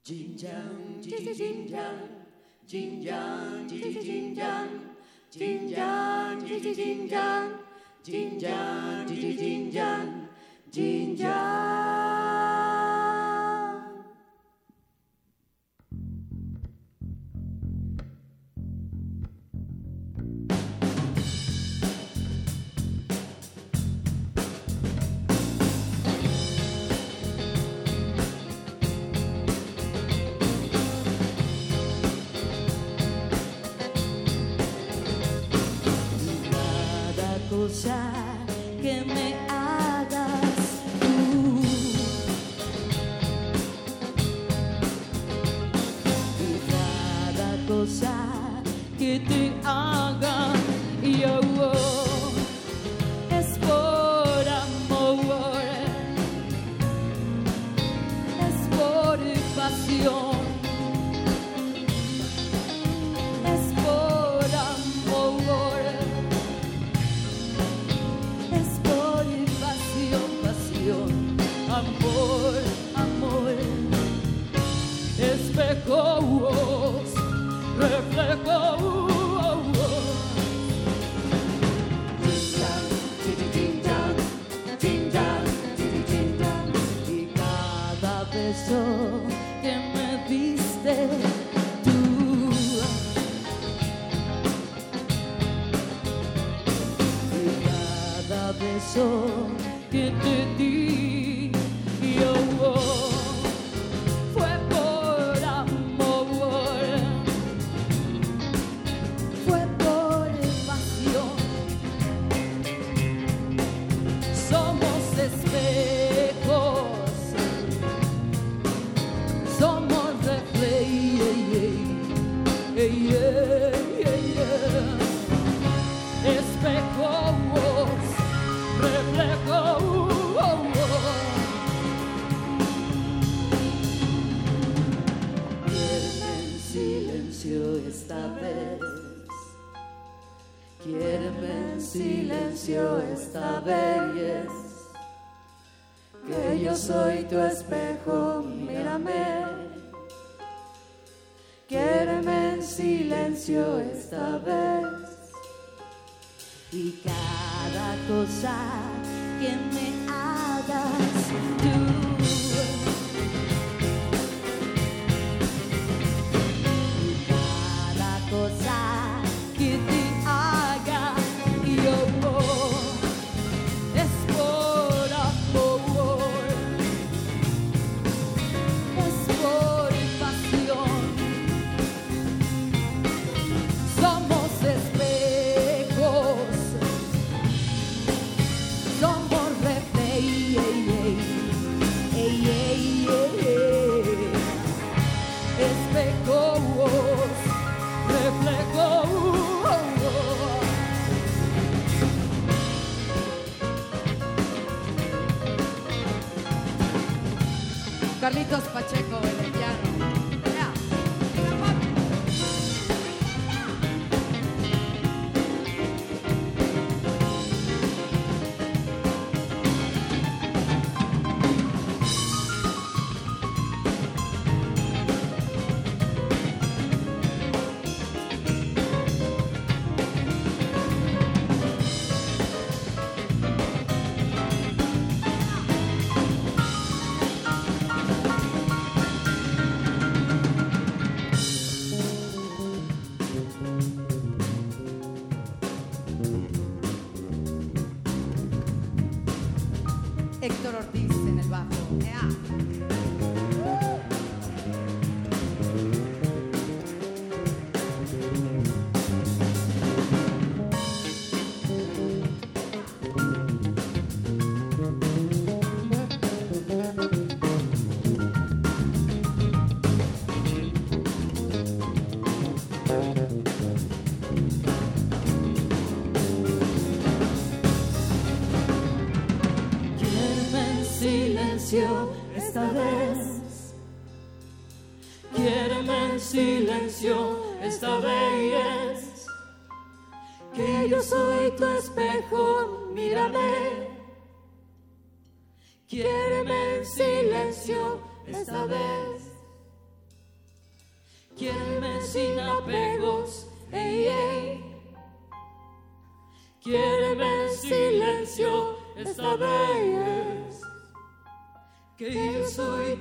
Jinjang, jinjang, jinjang, jinjang, jinjang, jinjang, jinjang.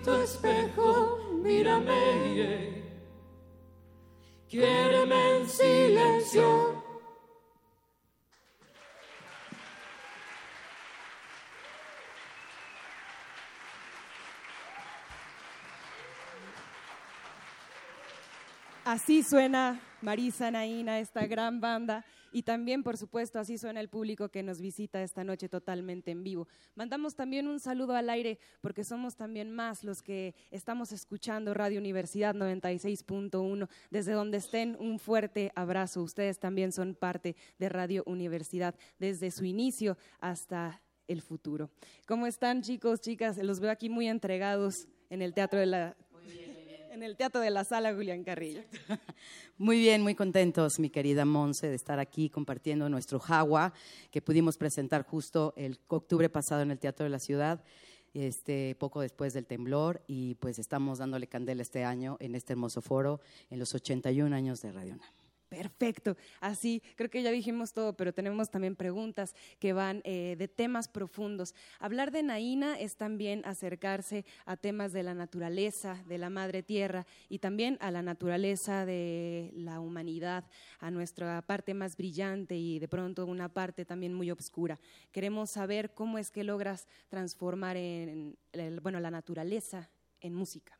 Tu espejo, mírame, quiéreme en silencio. Así suena Marisa Naína, esta gran banda. Y también, por supuesto, así suena el público que nos visita esta noche totalmente en vivo. Mandamos también un saludo al aire porque somos también más los que estamos escuchando Radio Universidad 96.1. Desde donde estén, un fuerte abrazo. Ustedes también son parte de Radio Universidad desde su inicio hasta el futuro. ¿Cómo están chicos, chicas? Los veo aquí muy entregados en el Teatro de la en el Teatro de la Sala Julián Carrillo. Muy bien, muy contentos, mi querida Monse, de estar aquí compartiendo nuestro Jagua, que pudimos presentar justo el octubre pasado en el Teatro de la Ciudad, este, poco después del temblor, y pues estamos dándole candela este año en este hermoso foro, en los 81 años de Radio UNAM. Perfecto, así creo que ya dijimos todo, pero tenemos también preguntas que van eh, de temas profundos. Hablar de Naína es también acercarse a temas de la naturaleza, de la madre tierra y también a la naturaleza de la humanidad, a nuestra parte más brillante y de pronto una parte también muy oscura. Queremos saber cómo es que logras transformar en, el- bueno, la naturaleza en música.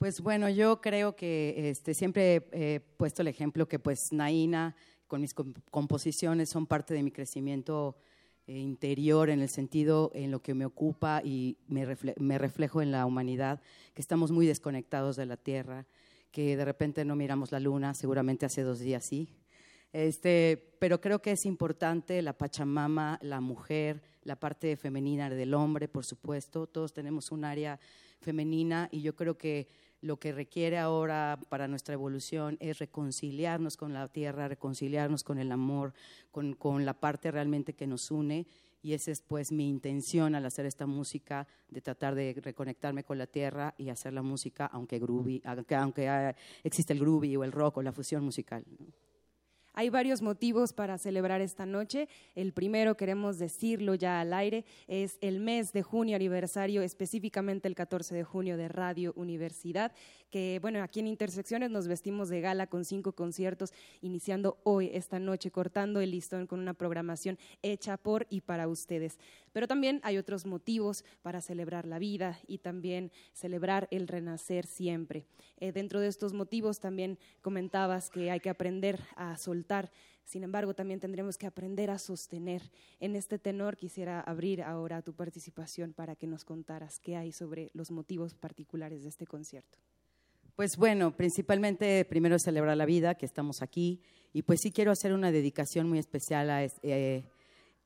Pues bueno, yo creo que este, siempre he puesto el ejemplo que pues Naina con mis com- composiciones son parte de mi crecimiento eh, interior en el sentido en lo que me ocupa y me, refle- me reflejo en la humanidad, que estamos muy desconectados de la tierra, que de repente no miramos la luna, seguramente hace dos días sí, este, pero creo que es importante la Pachamama, la mujer, la parte femenina del hombre, por supuesto. Todos tenemos un área femenina y yo creo que lo que requiere ahora para nuestra evolución es reconciliarnos con la tierra, reconciliarnos con el amor, con, con la parte realmente que nos une. Y esa es pues mi intención al hacer esta música, de tratar de reconectarme con la tierra y hacer la música, aunque, groovy, aunque, aunque ah, existe el groovy o el rock o la fusión musical. Hay varios motivos para celebrar esta noche. El primero, queremos decirlo ya al aire, es el mes de junio aniversario, específicamente el 14 de junio de Radio Universidad, que bueno, aquí en Intersecciones nos vestimos de gala con cinco conciertos, iniciando hoy, esta noche, cortando el listón con una programación hecha por y para ustedes. Pero también hay otros motivos para celebrar la vida y también celebrar el renacer siempre. Eh, dentro de estos motivos también comentabas que hay que aprender a soltar, sin embargo también tendremos que aprender a sostener. En este tenor quisiera abrir ahora tu participación para que nos contaras qué hay sobre los motivos particulares de este concierto. Pues bueno, principalmente primero celebrar la vida, que estamos aquí, y pues sí quiero hacer una dedicación muy especial a, eh,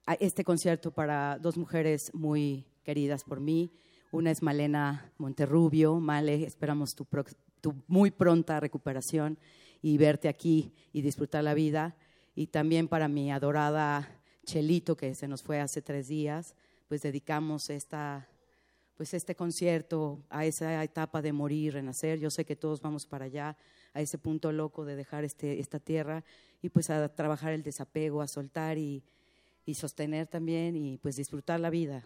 a este concierto para dos mujeres muy queridas por mí. Una es Malena Monterrubio. Male, esperamos tu, prox- tu muy pronta recuperación y verte aquí y disfrutar la vida. Y también para mi adorada Chelito, que se nos fue hace tres días, pues dedicamos esta, pues este concierto a esa etapa de morir, renacer. Yo sé que todos vamos para allá, a ese punto loco de dejar este, esta tierra y pues a trabajar el desapego, a soltar y, y sostener también y pues disfrutar la vida.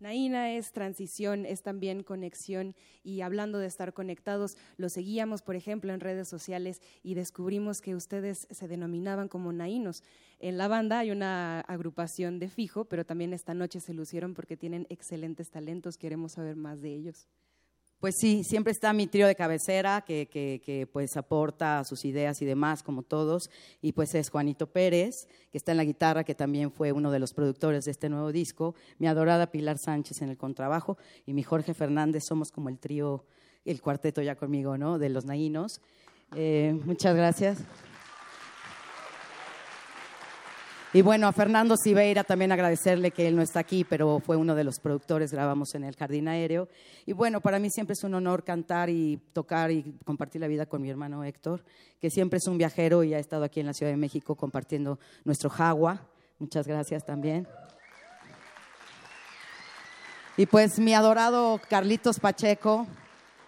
Naina es transición, es también conexión y hablando de estar conectados, lo seguíamos, por ejemplo, en redes sociales y descubrimos que ustedes se denominaban como Nainos. En la banda hay una agrupación de fijo, pero también esta noche se lucieron porque tienen excelentes talentos, queremos saber más de ellos. Pues sí, siempre está mi trío de cabecera que, que, que, pues aporta sus ideas y demás, como todos, y pues es Juanito Pérez, que está en la guitarra, que también fue uno de los productores de este nuevo disco, mi adorada Pilar Sánchez en el contrabajo, y mi Jorge Fernández, somos como el trío, el cuarteto ya conmigo, ¿no? De los Naínos. Eh, muchas gracias. Y bueno, a Fernando Siveira también agradecerle que él no está aquí, pero fue uno de los productores, grabamos en el Jardín Aéreo. Y bueno, para mí siempre es un honor cantar y tocar y compartir la vida con mi hermano Héctor, que siempre es un viajero y ha estado aquí en la Ciudad de México compartiendo nuestro jagua. Muchas gracias también. Y pues mi adorado Carlitos Pacheco,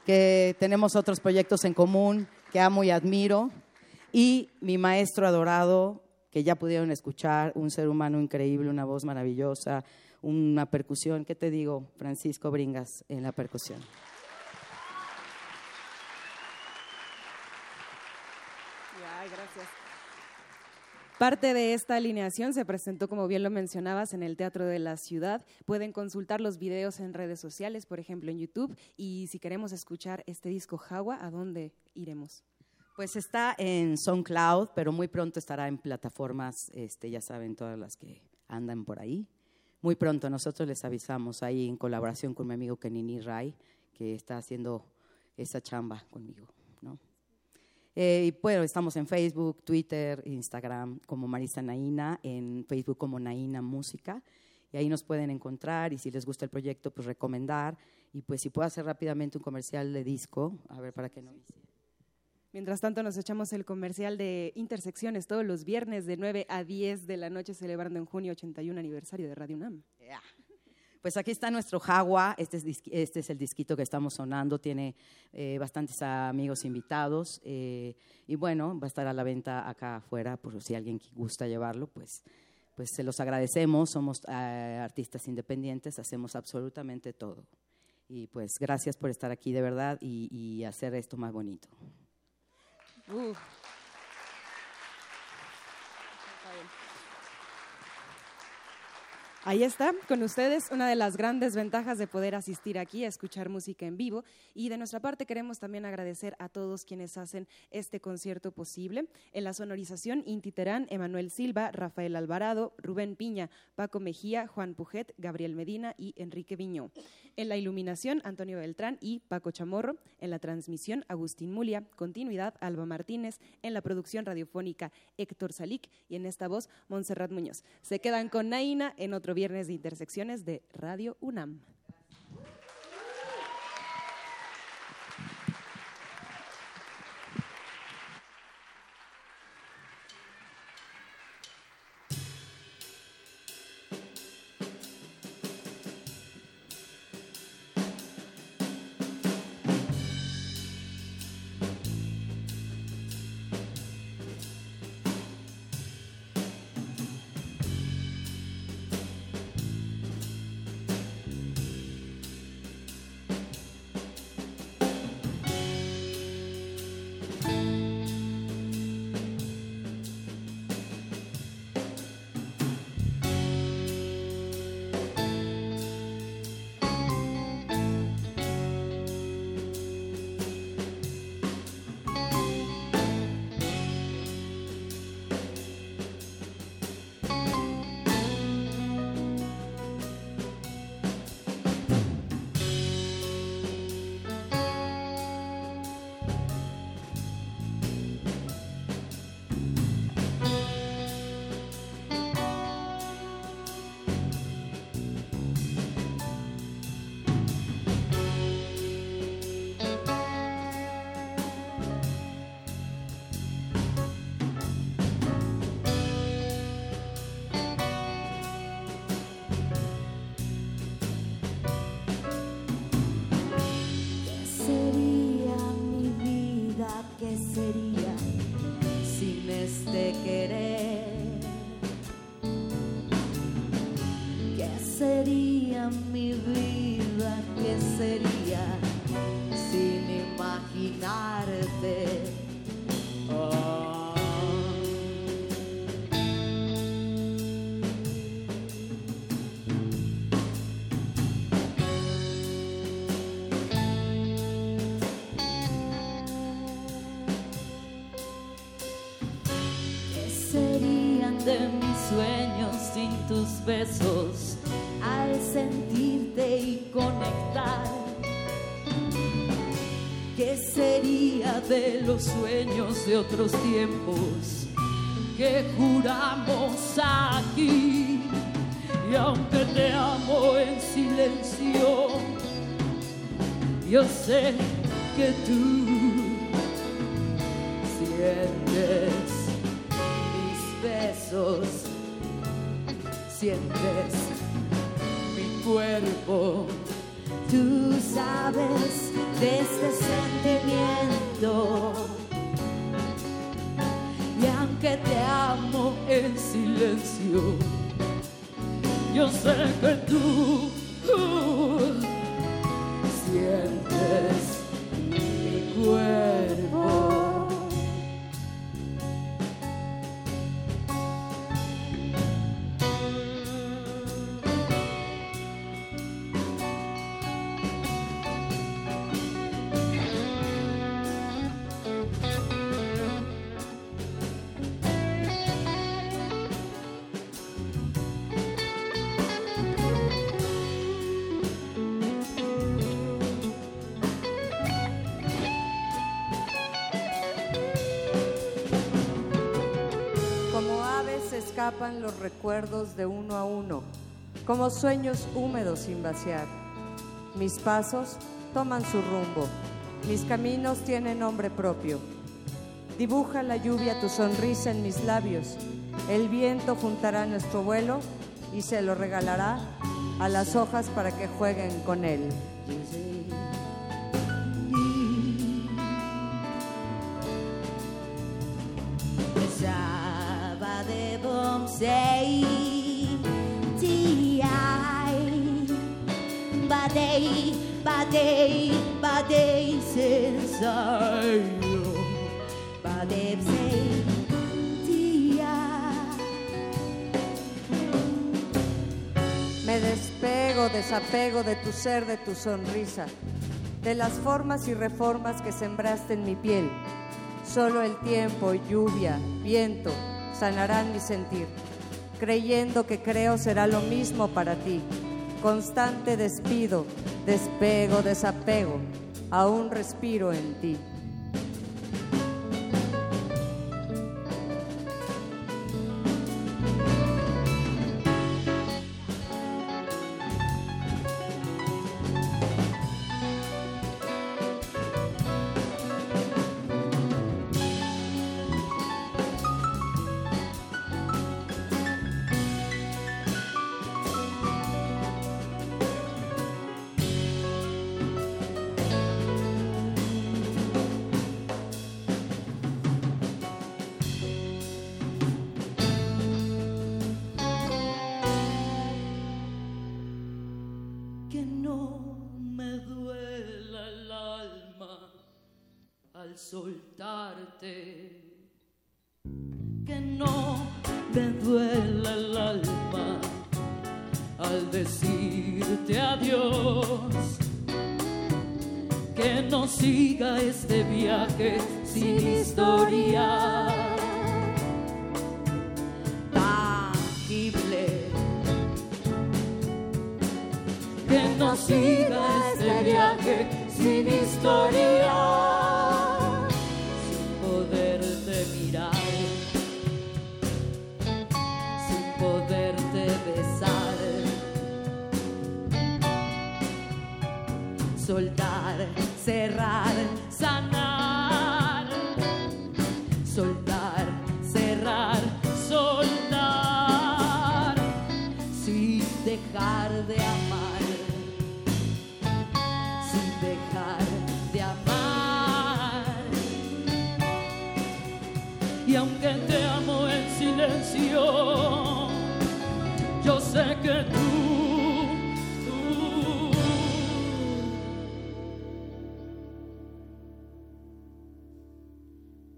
que tenemos otros proyectos en común, que amo y admiro. Y mi maestro adorado, que ya pudieron escuchar, un ser humano increíble, una voz maravillosa, una percusión. ¿Qué te digo, Francisco Bringas, en la percusión? Gracias. Parte de esta alineación se presentó, como bien lo mencionabas, en el Teatro de la Ciudad. Pueden consultar los videos en redes sociales, por ejemplo en YouTube. Y si queremos escuchar este disco Jagua, ¿a dónde iremos? Pues está en SoundCloud, pero muy pronto estará en plataformas, este, ya saben, todas las que andan por ahí. Muy pronto nosotros les avisamos ahí en colaboración con mi amigo Kenini Ray, que está haciendo esa chamba conmigo. ¿no? Eh, y bueno, estamos en Facebook, Twitter, Instagram como Marisa Naina, en Facebook como Naina Música. Y ahí nos pueden encontrar y si les gusta el proyecto, pues recomendar. Y pues si puedo hacer rápidamente un comercial de disco, a ver, para que no Mientras tanto, nos echamos el comercial de Intersecciones todos los viernes de 9 a 10 de la noche, celebrando en junio 81 aniversario de Radio UNAM. Pues aquí está nuestro Jagua, este es, este es el disquito que estamos sonando, tiene eh, bastantes amigos invitados eh, y bueno, va a estar a la venta acá afuera por si alguien gusta llevarlo, pues, pues se los agradecemos, somos eh, artistas independientes, hacemos absolutamente todo. Y pues gracias por estar aquí de verdad y, y hacer esto más bonito. Uf. Ahí está, con ustedes, una de las grandes ventajas de poder asistir aquí a escuchar música en vivo. Y de nuestra parte queremos también agradecer a todos quienes hacen este concierto posible. En la sonorización, Inti Terán, Emanuel Silva, Rafael Alvarado, Rubén Piña, Paco Mejía, Juan Pujet, Gabriel Medina y Enrique Viñó. En la iluminación, Antonio Beltrán y Paco Chamorro. En la transmisión, Agustín Mulia. Continuidad, Alba Martínez. En la producción radiofónica, Héctor Salic. Y en esta voz, Montserrat Muñoz. Se quedan con Naina en otro viernes de intersecciones de Radio UNAM. Vida? Besos al sentirte y conectar? ¿Qué sería de los sueños de otros tiempos que juramos aquí? Y aunque te amo en silencio, yo sé que tú sientes mi cuerpo. Tú sabes de este sentimiento. Y aunque que te amo en silencio. Yo sé que recuerdos de uno a uno, como sueños húmedos sin vaciar. Mis pasos toman su rumbo, mis caminos tienen nombre propio. Dibuja la lluvia tu sonrisa en mis labios, el viento juntará nuestro vuelo y se lo regalará a las hojas para que jueguen con él. Me despego, desapego de tu ser, de tu sonrisa, de las formas y reformas que sembraste en mi piel. Solo el tiempo, lluvia, viento sanarán mi sentir, creyendo que creo será lo mismo para ti. Constante despido, despego, desapego, aún respiro en ti.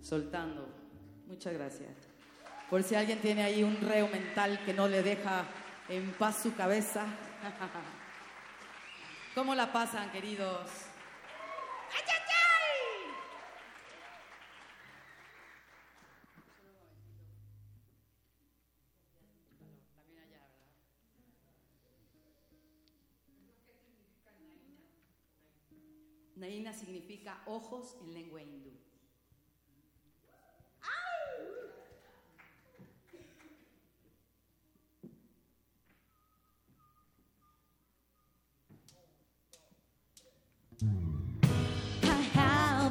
Soltando. Muchas gracias. Por si alguien tiene ahí un reo mental que no le deja en paz su cabeza. ¿Cómo la pasan, queridos? Naina significa ojos en lengua hindú.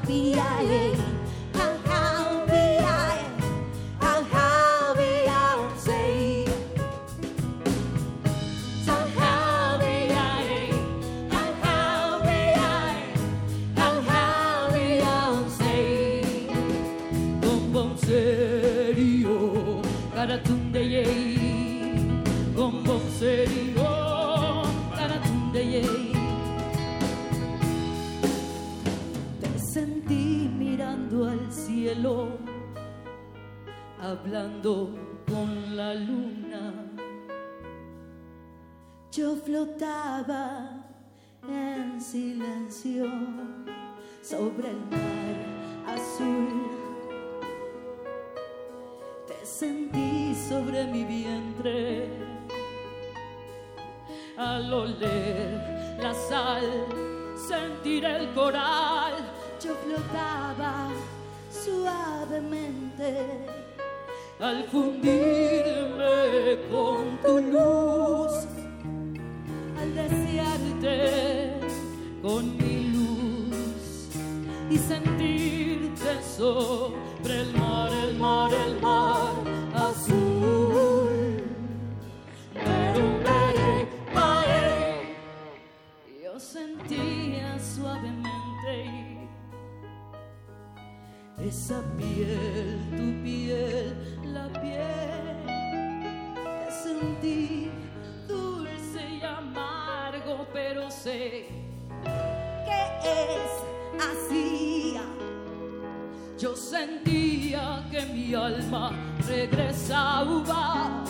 How be I? How hablando con la luna. Yo flotaba en silencio sobre el mar azul. Te sentí sobre mi vientre al oler la sal, sentir el coral. Yo flotaba suavemente al fundirme con tu luz, al desearte con mi luz y sentirte sobre el mar, el mar, el mar azul. Pero, pero, pero, Yo sentía suavemente esa piel, tu piel. Sé que es así. Yo sentía que mi alma regresaba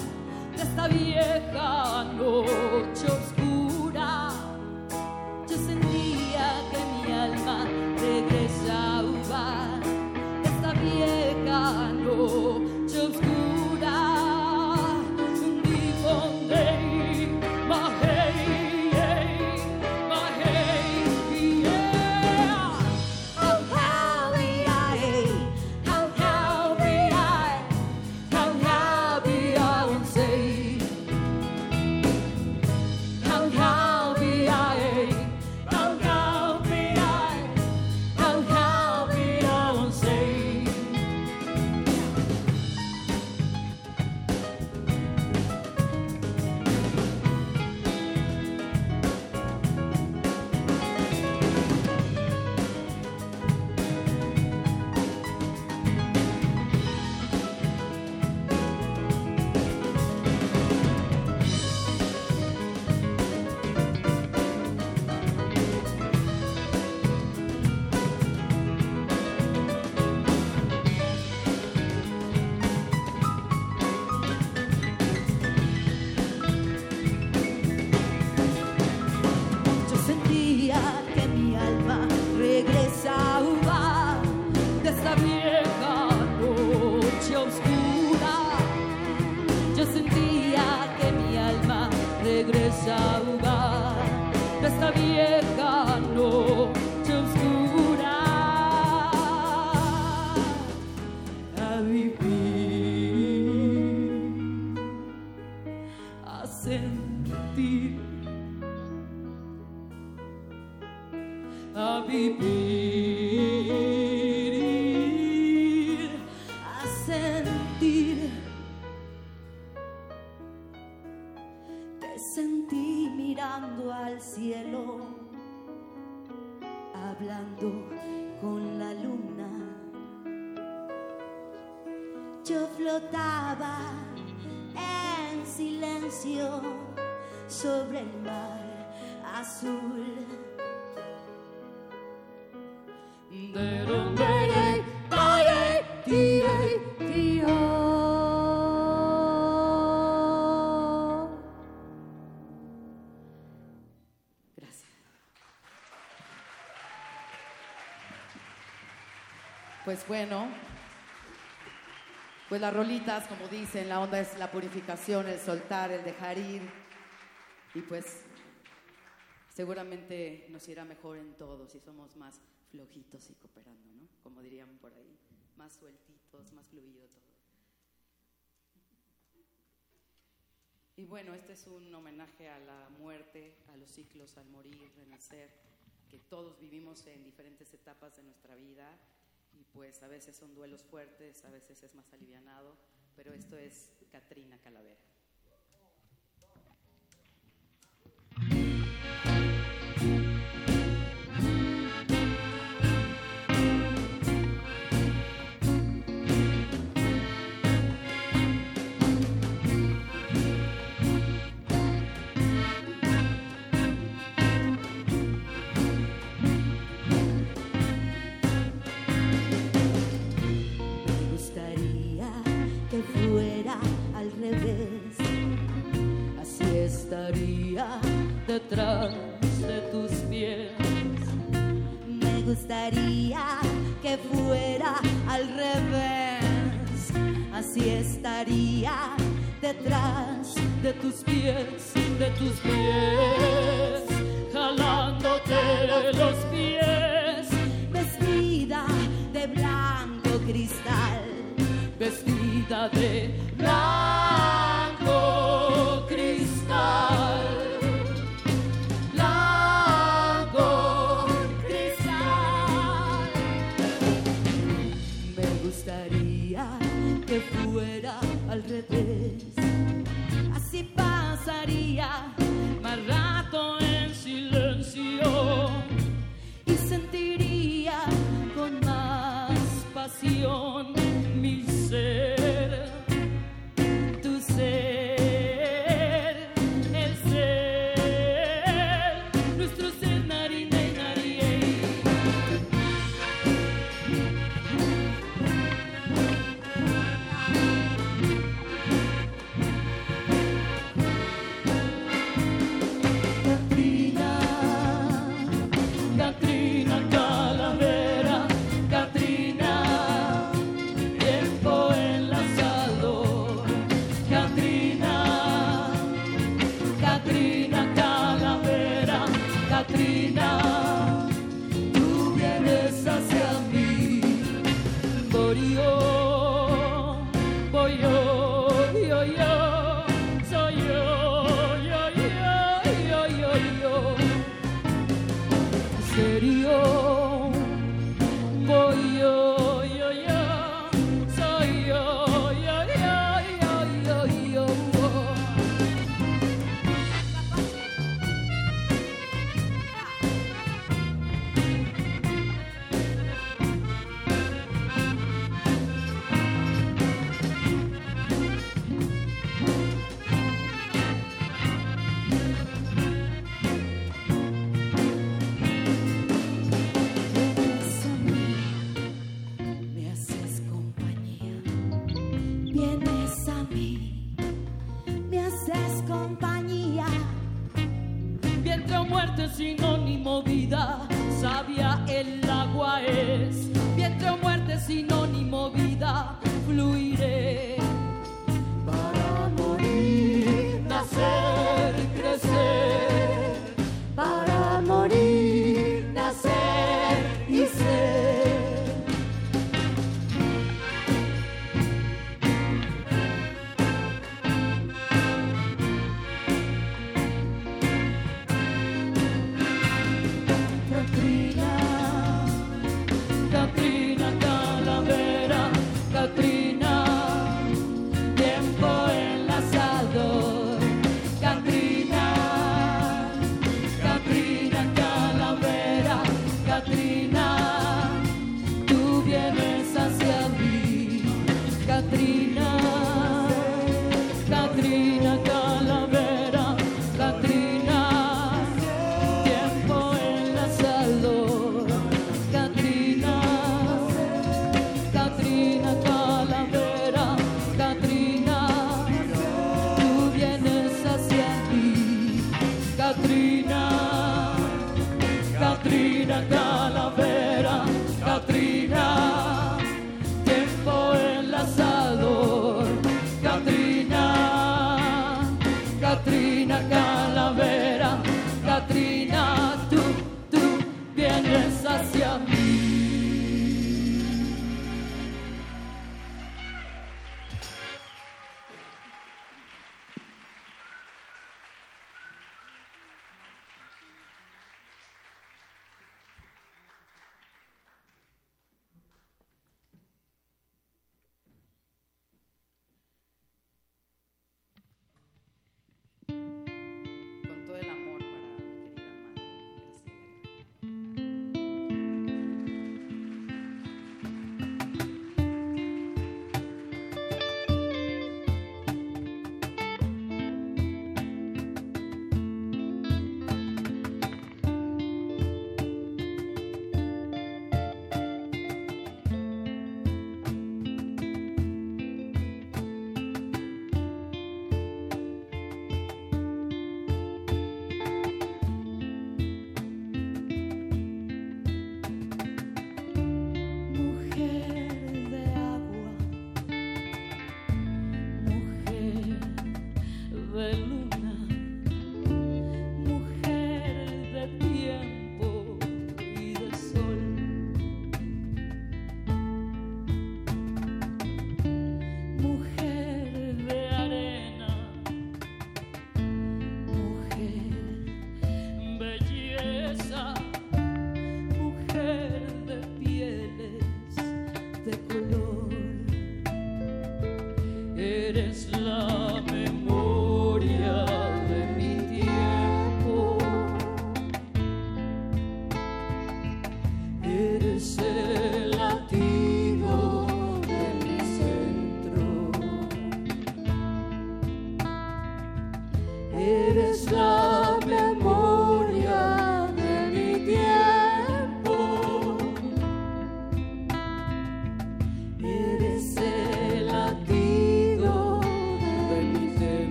de esta vieja noche sobre el mar azul. de donde. Gracias. Pues bueno, pues las rolitas, como dicen, la onda es la purificación, el soltar, el dejar ir. Y pues seguramente nos irá mejor en todo si somos más flojitos y cooperando, ¿no? Como dirían por ahí, más sueltitos, más fluido todo. Y bueno, este es un homenaje a la muerte, a los ciclos, al morir, renacer, que todos vivimos en diferentes etapas de nuestra vida y pues a veces son duelos fuertes, a veces es más alivianado, pero esto es Catrina Calavera. gustaría detrás de tus pies. Me gustaría que fuera al revés. Así estaría detrás de tus pies, de tus pies, jalándote los pies. Vestida de blanco cristal, vestida de blanco. canción, mi ser. si no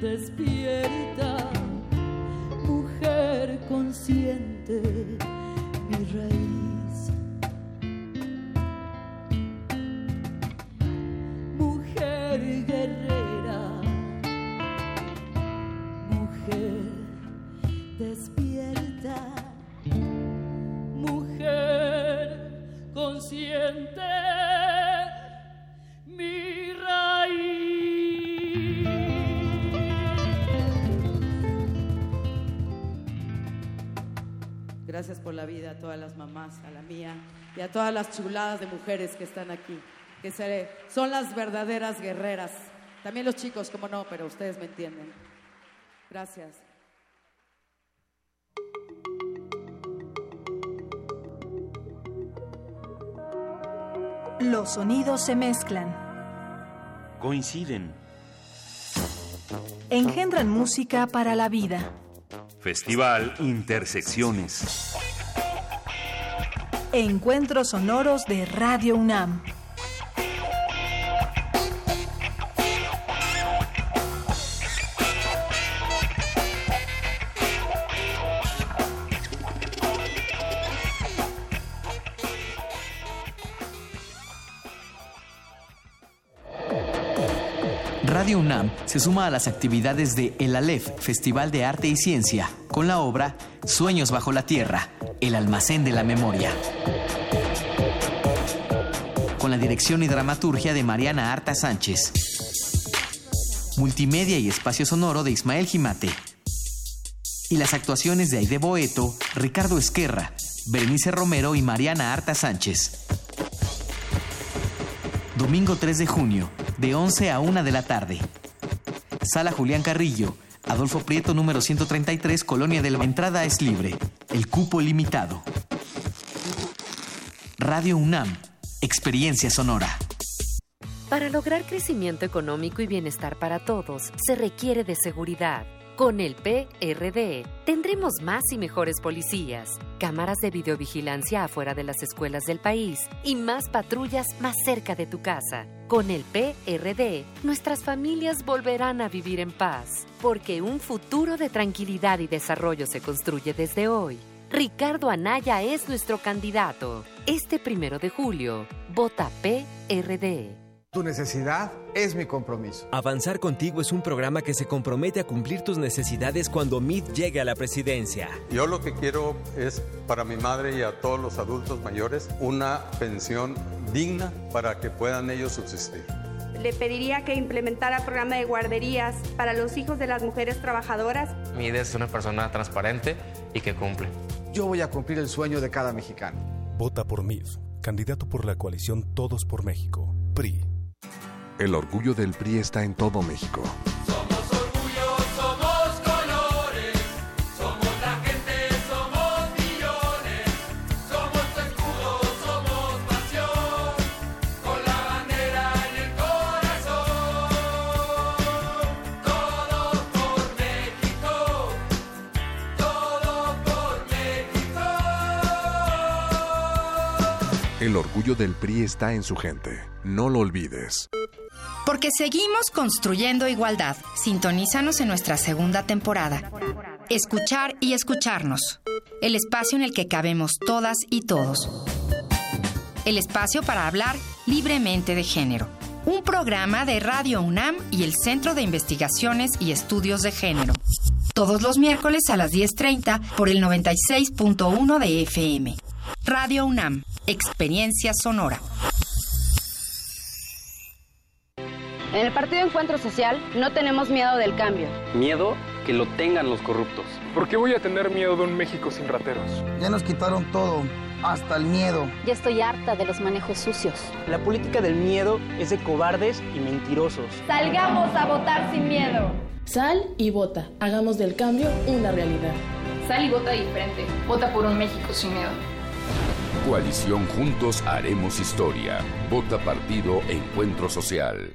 despierta, mujer consciente, mi raíz. La vida a todas las mamás, a la mía y a todas las chuladas de mujeres que están aquí, que se- son las verdaderas guerreras. También los chicos, como no, pero ustedes me entienden. Gracias. Los sonidos se mezclan. Coinciden. Engendran música para la vida. Festival Intersecciones. Encuentros sonoros de Radio UNAM. Radio UNAM se suma a las actividades de El Aleph, Festival de Arte y Ciencia, con la obra Sueños bajo la Tierra, el almacén de la memoria. Con la dirección y dramaturgia de Mariana Arta Sánchez. Multimedia y espacio sonoro de Ismael Jimate. Y las actuaciones de Aide Boeto, Ricardo Esquerra, Berenice Romero y Mariana Arta Sánchez. Domingo 3 de junio, de 11 a 1 de la tarde. Sala Julián Carrillo, Adolfo Prieto número 133, Colonia de la Entrada es libre. El cupo limitado. Radio UNAM, Experiencia Sonora. Para lograr crecimiento económico y bienestar para todos, se requiere de seguridad. Con el PRD tendremos más y mejores policías, cámaras de videovigilancia afuera de las escuelas del país y más patrullas más cerca de tu casa. Con el PRD, nuestras familias volverán a vivir en paz, porque un futuro de tranquilidad y desarrollo se construye desde hoy. Ricardo Anaya es nuestro candidato. Este primero de julio, vota PRD. Tu necesidad es mi compromiso. Avanzar contigo es un programa que se compromete a cumplir tus necesidades cuando MIT llegue a la presidencia. Yo lo que quiero es para mi madre y a todos los adultos mayores una pensión digna para que puedan ellos subsistir. Le pediría que implementara programa de guarderías para los hijos de las mujeres trabajadoras. MIT es una persona transparente y que cumple. Yo voy a cumplir el sueño de cada mexicano. Vota por MIT, candidato por la coalición Todos por México, PRI. El orgullo del PRI está en todo México. Somos orgullo, somos colores, somos la gente, somos millones, somos tu escudo, somos pasión, con la bandera en el corazón. Todo por México, todo por México. El orgullo del PRI está en su gente. No lo olvides. Porque seguimos construyendo igualdad. Sintonízanos en nuestra segunda temporada. Escuchar y escucharnos. El espacio en el que cabemos todas y todos. El espacio para hablar libremente de género. Un programa de Radio UNAM y el Centro de Investigaciones y Estudios de Género. Todos los miércoles a las 10.30 por el 96.1 de FM. Radio UNAM. Experiencia sonora. En el Partido Encuentro Social no tenemos miedo del cambio. Miedo que lo tengan los corruptos. ¿Por qué voy a tener miedo de un México sin rateros? Ya nos quitaron todo, hasta el miedo. Ya estoy harta de los manejos sucios. La política del miedo es de cobardes y mentirosos. Salgamos a votar sin miedo. Sal y vota. Hagamos del cambio una realidad. Sal y vota diferente. Vota por un México sin miedo. Coalición Juntos Haremos Historia. Vota Partido Encuentro Social.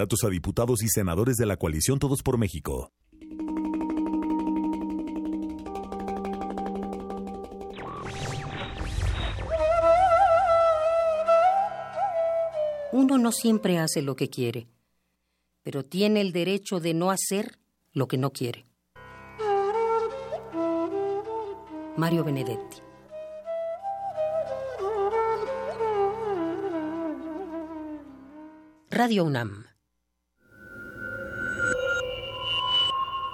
Candidatos a diputados y senadores de la coalición Todos por México. Uno no siempre hace lo que quiere, pero tiene el derecho de no hacer lo que no quiere. Mario Benedetti. Radio UNAM.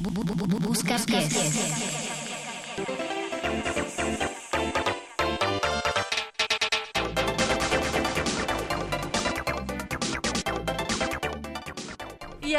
Busca pies.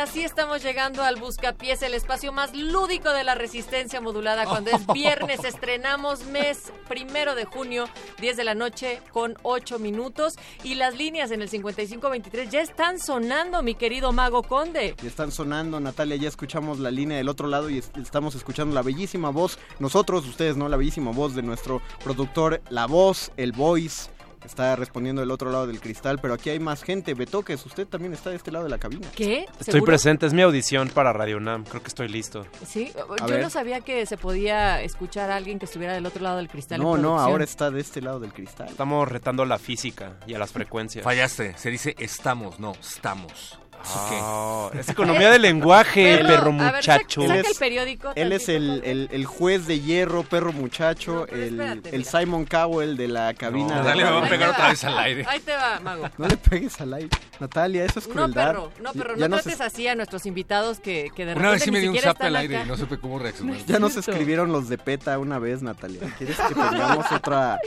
Así estamos llegando al Buscapiés, el espacio más lúdico de la resistencia modulada. Cuando es viernes, estrenamos mes primero de junio, 10 de la noche, con 8 minutos. Y las líneas en el 5523 ya están sonando, mi querido Mago Conde. Ya están sonando, Natalia. Ya escuchamos la línea del otro lado y est- estamos escuchando la bellísima voz, nosotros, ustedes, ¿no? La bellísima voz de nuestro productor, la voz, el voice. Está respondiendo del otro lado del cristal, pero aquí hay más gente. Betoques, usted también está de este lado de la cabina. ¿Qué? Estoy presente, Es mi audición para Radio UNAM. Creo que estoy listo. Sí, A yo ver. no sabía que se podía escuchar a alguien que estuviera del otro lado del cristal. No, no, ahora está de este lado del cristal. Estamos retando a la física y a las frecuencias. Fallaste. Se dice estamos, no, estamos. Ah, es economía del lenguaje, Perro, perro a ver, muchacho. saca- saca el periódico. Él es el, el- el juez de hierro, perro muchacho, el, espérate, el Simon Cowell de la cabina. No, de Natalia, me va a pegar otra vez al aire. Ahí te va, Mago. No le pegues al aire. Natalia, eso es No, crueldad. perro, no, perro, Ya no nos trates así a nuestros invitados que, que de Una vez repente sí ni me dio un zap al aire acá. y no supe cómo reaccionar. Ya nos escribieron los de PETA una vez, Natalia. ¿Quieres que tengamos otra,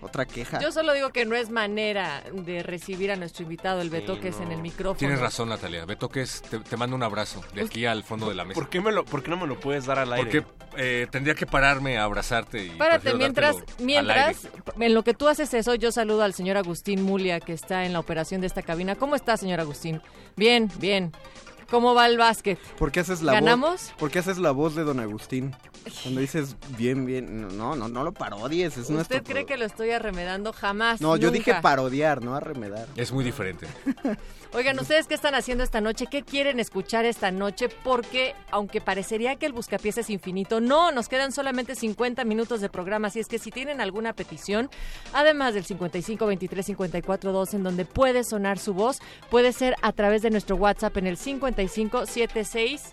otra queja? Yo solo digo que no es manera de recibir a nuestro invitado, el Beto, que es en el micrófono. Tienes razón, Natalia. Beto, que es, te, te mando un abrazo de aquí al fondo de la mesa. ¿Por qué, me lo, ¿Por qué no me lo puedes dar al aire? Porque eh, tendría que pararme a abrazarte y Párate, mientras, mientras, en lo que tú haces eso, yo saludo al señor Agustín Mulia, que está en la operación de esta cabina. ¿Cómo está, señor Agustín? Bien, bien. ¿Cómo va el básquet? ¿Por qué haces la ¿Ganamos? voz? ¿Por qué haces la voz de Don Agustín? Cuando dices bien, bien, no, no, no lo parodies, es nuestro. ¿Usted cree que lo estoy arremedando? Jamás. No, yo nunca. dije parodiar, no arremedar. Es muy diferente. Oigan, ¿ustedes qué están haciendo esta noche? ¿Qué quieren escuchar esta noche? Porque, aunque parecería que el Buscapiés es infinito, no, nos quedan solamente 50 minutos de programa. Así es que si tienen alguna petición, además del 55 23 54 2, en donde puede sonar su voz, puede ser a través de nuestro WhatsApp en el 55 76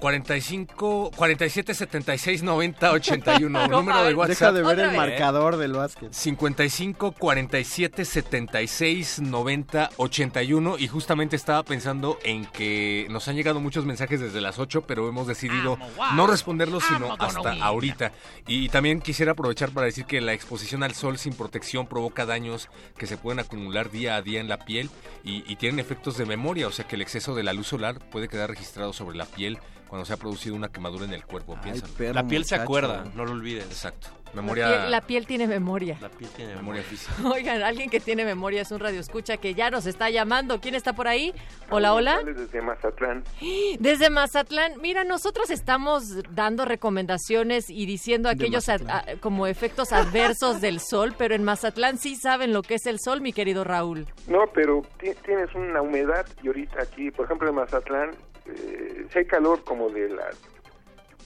45, 47, 76, 90, 81. No, número de Deja WhatsApp. de ver el marcador del básquet. 55, 47, 76, 90, 81. Y justamente estaba pensando en que nos han llegado muchos mensajes desde las 8, pero hemos decidido no responderlos sino hasta ahorita. Y también quisiera aprovechar para decir que la exposición al sol sin protección provoca daños que se pueden acumular día a día en la piel y, y tienen efectos de memoria, o sea que el exceso de la luz solar puede quedar registrado sobre la piel cuando se ha producido una quemadura en el cuerpo. Piénsalo. perro La piel se acuerda, no lo olvides. Exacto. La piel, la piel tiene memoria. La piel tiene memoria física. Oigan, alguien que tiene memoria es un radio escucha que ya nos está llamando. ¿Quién está por ahí? Hola, hola. Desde Mazatlán. Desde Mazatlán, mira, nosotros estamos dando recomendaciones y diciendo aquellos a- como efectos adversos del sol, pero en Mazatlán sí saben lo que es el sol, mi querido Raúl. No, pero ti- tienes una humedad y ahorita aquí, por ejemplo, en Mazatlán, eh, si hay calor como de las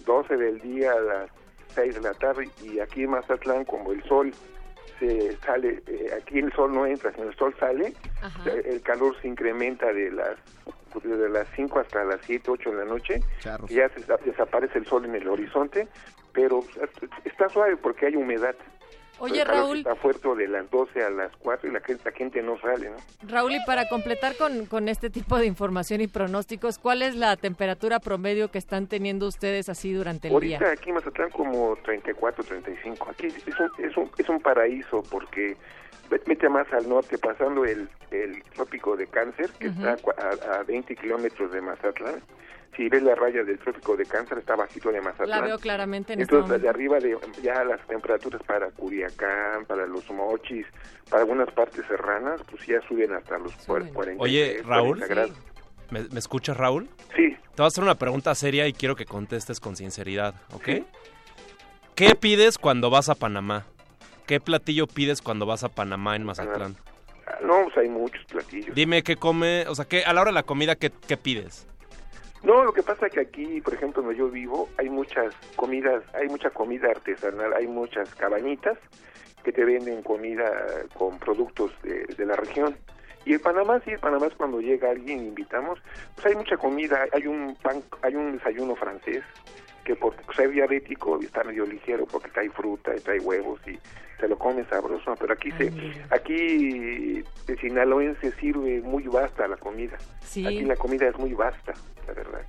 12 del día a las 6 de la tarde y aquí en Mazatlán como el sol se sale, eh, aquí el sol no entra, sino el sol sale, Ajá. el calor se incrementa de las de las 5 hasta las 7, 8 de la noche, y ya se- desaparece el sol en el horizonte, pero eh, está suave porque hay humedad. Oye, Raúl. Está fuerte de las 12 a las 4 y la gente, la gente no sale, ¿no? Raúl, y para completar con, con este tipo de información y pronósticos, ¿cuál es la temperatura promedio que están teniendo ustedes así durante el Ahorita día? aquí en Mazatlán como 34, 35. Aquí es un, es un, es un paraíso porque mete más al norte, pasando el, el trópico de Cáncer, que Ujú. está a cua- a, a 20 kilómetros de Mazatlán. Si ves la raya del trópico de Cáncer, está bajito de Mazatlán. La veo claramente en este Entonces, de momento. arriba de ya las temperaturas para Culiacán, para los Mochis, para algunas partes serranas, pues ya suben hasta los cuar- 40. Oye, Raúl. 40 grados. ¿Me, me escuchas, Raúl? Sí. Te voy a hacer una pregunta seria y quiero que contestes con sinceridad, ¿ok? ¿Qué pides cuando vas a Panamá? ¿Qué platillo pides cuando vas a Panamá en Mazatlán? Ah, No, pues hay muchos platillos. Dime qué come, o sea, ¿qué, a la hora de la comida, ¿qué, qué pides? No, lo que pasa es que aquí, por ejemplo, donde yo vivo, hay muchas comidas, hay mucha comida artesanal, hay muchas cabañitas que te venden comida con productos de, de la región. Y en Panamá, sí, en Panamá es cuando llega alguien invitamos, pues hay mucha comida, hay un pan, hay un desayuno francés que por ser diabético está medio ligero porque trae fruta y trae huevos y se lo come sabroso, pero aquí se, aquí de sinaloense sirve muy vasta la comida. Sí. Aquí la comida es muy vasta, la verdad.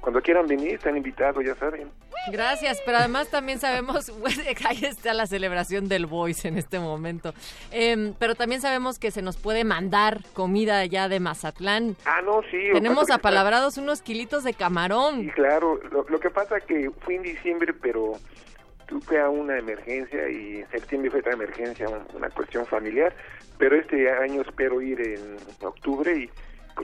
Cuando quieran venir, están invitados, ya saben. Gracias, pero además también sabemos, pues, ahí está la celebración del Voice en este momento. Em, pero también sabemos que se nos puede mandar comida allá de Mazatlán. Ah, no, sí. Tenemos apalabrados unos kilitos de camarón. está- Claro, lo, lo que pasa que fui en diciembre, pero tuve a una emergencia y en septiembre fue otra emergencia, un- una cuestión familiar, pero este año espero ir en octubre y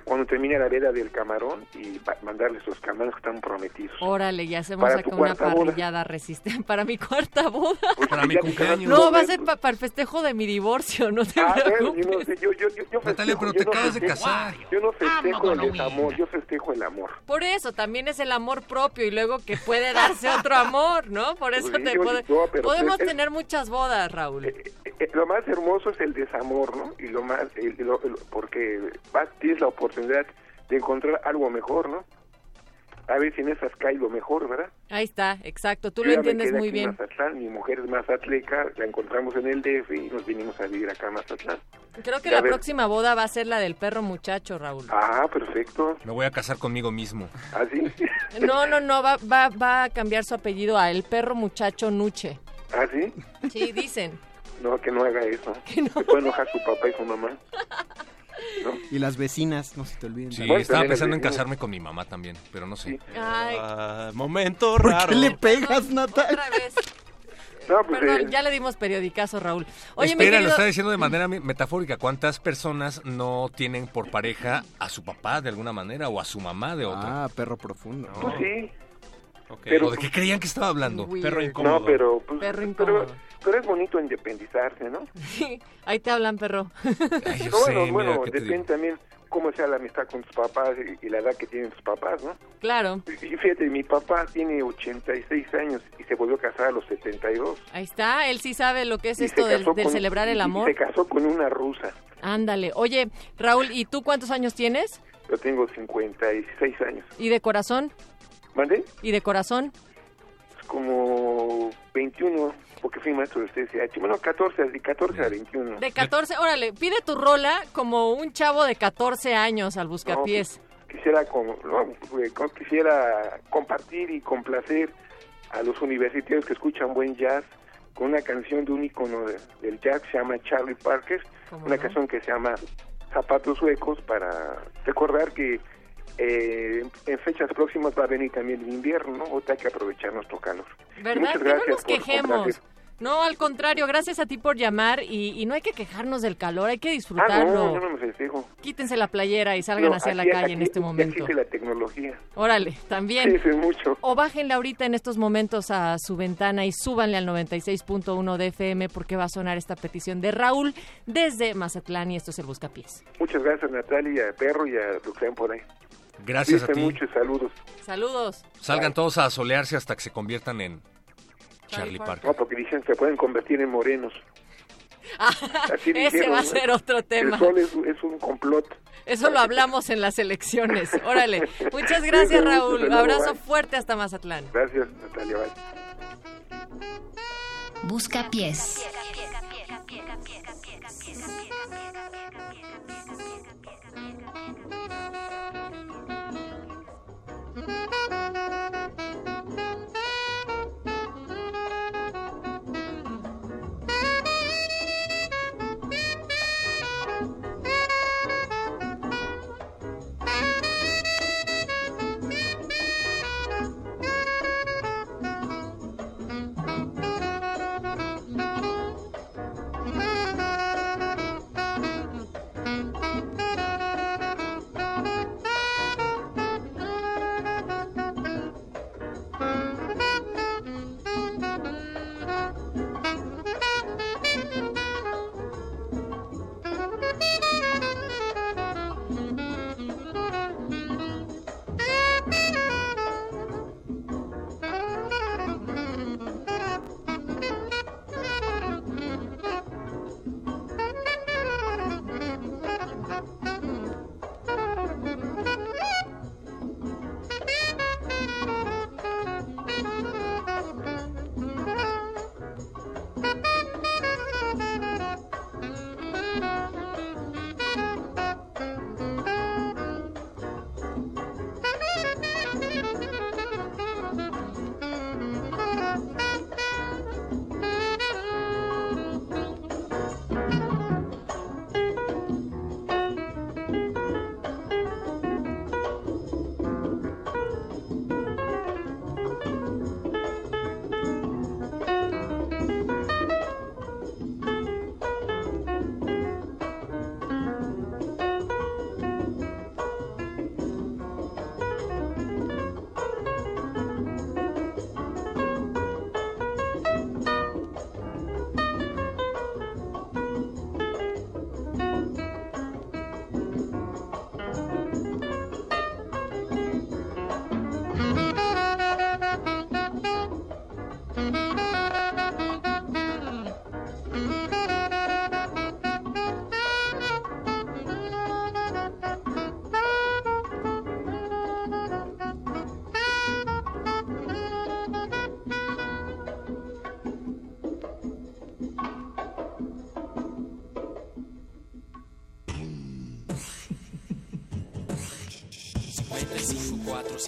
cuando termine la veda del camarón y mandarles los camarones que están prometidos. Órale, ya hacemos Para acá tu una cuarta boda. parrillada resistente para mi cuarta boda. Para mi cumpleaños. No, va a ser pa- para el festejo de mi divorcio, no te Ah, bueno, preocupes. yo no sé, yo, yo, yo, yo Natalia, festejo- pero te no acabas de casar. Yo no festejo el Halloween. desamor, yo festejo el amor. Por eso, también es el amor propio y luego que puede darse otro amor, ¿no? Por eso Sí, te yo- puede- no, podemos es- tener muchas bodas, Raúl. Eh, lo más hermoso es el desamor, ¿no? Y lo más, el- lo- lo- porque vas, tienes la oportunidad de encontrar algo mejor, ¿no? A ver si en esas cae lo mejor, ¿verdad? Ahí está, exacto, tú Yo lo entiendes muy en bien. Mazatlán, mi mujer es mazatleca, la encontramos en el DF y nos vinimos a vivir acá a Mazatlán. Creo que Ya la ves. próxima boda va a ser la del perro muchacho, Raúl. Ah, perfecto. Me voy a casar conmigo mismo. ¿Ah, sí? No, no, no, va, va, va a cambiar su apellido a el perro muchacho Nuche. ¿Ah, sí? Sí, dicen. No, que no haga eso. Se puede enojar su papá y su mamá. Y las vecinas, no se te olviden. Sí, también. estaba pensando en casarme con mi mamá también, pero no sé. Ay, Ah, momento ¿Por raro. qué le pegas, Natalia? otra vez. No, pues, Perdón, eh, ya le dimos periodicazo, Raúl. Oye, Espera, querido- lo está diciendo de manera me- metafórica. ¿Cuántas personas no tienen por pareja a su papá de alguna manera o a su mamá de otra? Ah, perro profundo. pues sí. ¿Pero de qué creían que estaba hablando? Perro incómodo. No, pero, pues, Perro pero, incómodo. pero es bonito independizarse, ¿no? Ahí te hablan, perro. Ay, yo No, sé, bueno, mira, bueno, ¿qué te depende también cómo sea la amistad con tus papás y, y la edad que tienen tus papás, ¿no? Claro, Y fíjate, mi papá tiene 86 años y se volvió a casar a los 72. ahí está. Él sí sabe lo que es Y esto del, del con- celebrar y- el y amor. se casó con una rusa. Ándale. Oye, Raúl, ¿y tú cuántos años tienes? Yo tengo 56 años. ¿Y de corazón? ¿Mande? ¿Y de corazón? Como 21, porque fui maestro de CSH. Bueno, 14, de 14 a 21. De 14, órale, pide tu rola como un chavo de 14 años al buscapiés. Quisiera, con- no, pues, quisiera compartir y complacer a los universitarios que escuchan buen jazz con una canción de un ícono de- del jazz que se llama Charlie Parker, ¿Cómo una no? canción que se llama Zapatos Suecos para recordar que eh, en fechas próximas va a venir también el invierno, ¿no? Ahorita hay que aprovechar nuestro calor. ¿Verdad? muchas Que no gracias nos quejemos. No, al contrario, gracias a ti por llamar y, y no hay que quejarnos del calor, hay que Ah, disfrutarlo. no, yo no me festejo. Quítense la playera y salgan No, hacia la aquí- calle en este momento. existe la tecnología. Órale, también. Sí, mucho. O bájenle ahorita en estos momentos a su ventana y súbanle al 96.1 de FM porque va a sonar esta petición de Raúl desde Mazatlán y esto es el Buscapiés. Muchas gracias Natalia, a Perro y a ven por ahí. Gracias a Cuídense ti. mucho y saludos. Saludos. Salgan todos a solearse hasta que se conviertan en Charlie Parker. No, porque dicen que se pueden convertir en morenos. Así Ese dijeron, va a ser otro tema. El sol es, es un complot. Eso lo hablamos en las elecciones. Órale. Muchas gracias, Raúl. Un abrazo bye. fuerte hasta Mazatlán. Gracias Natalia. Bye. Busca pies.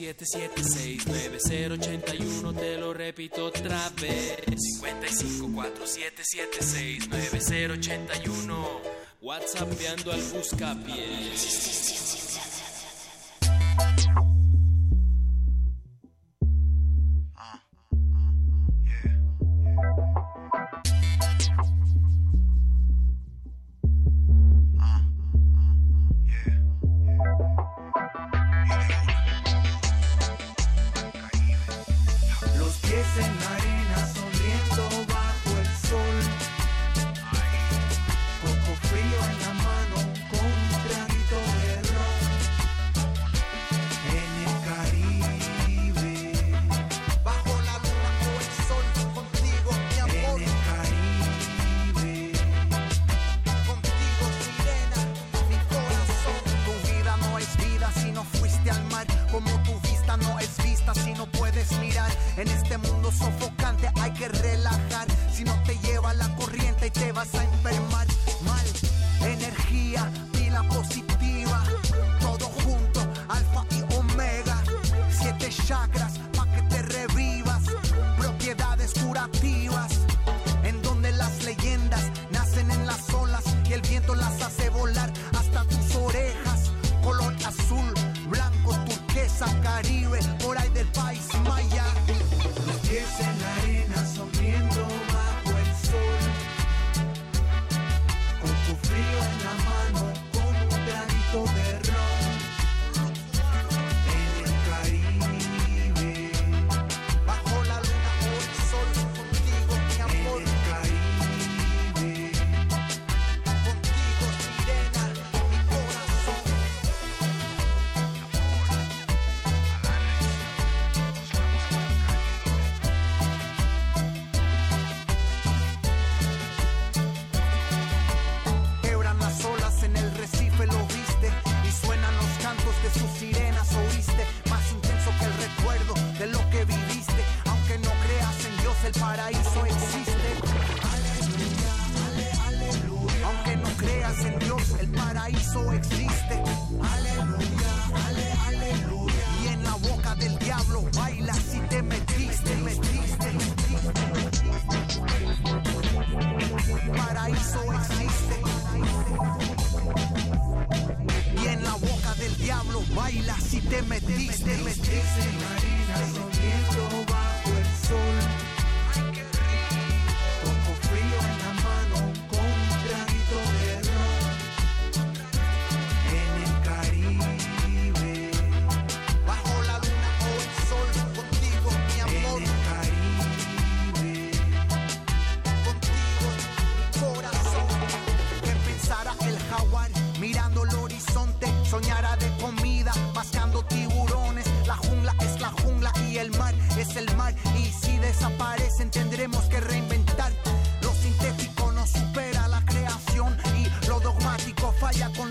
5547769081, te lo repito otra vez. 5547769081, WhatsAppeando al buscapiés. Falla con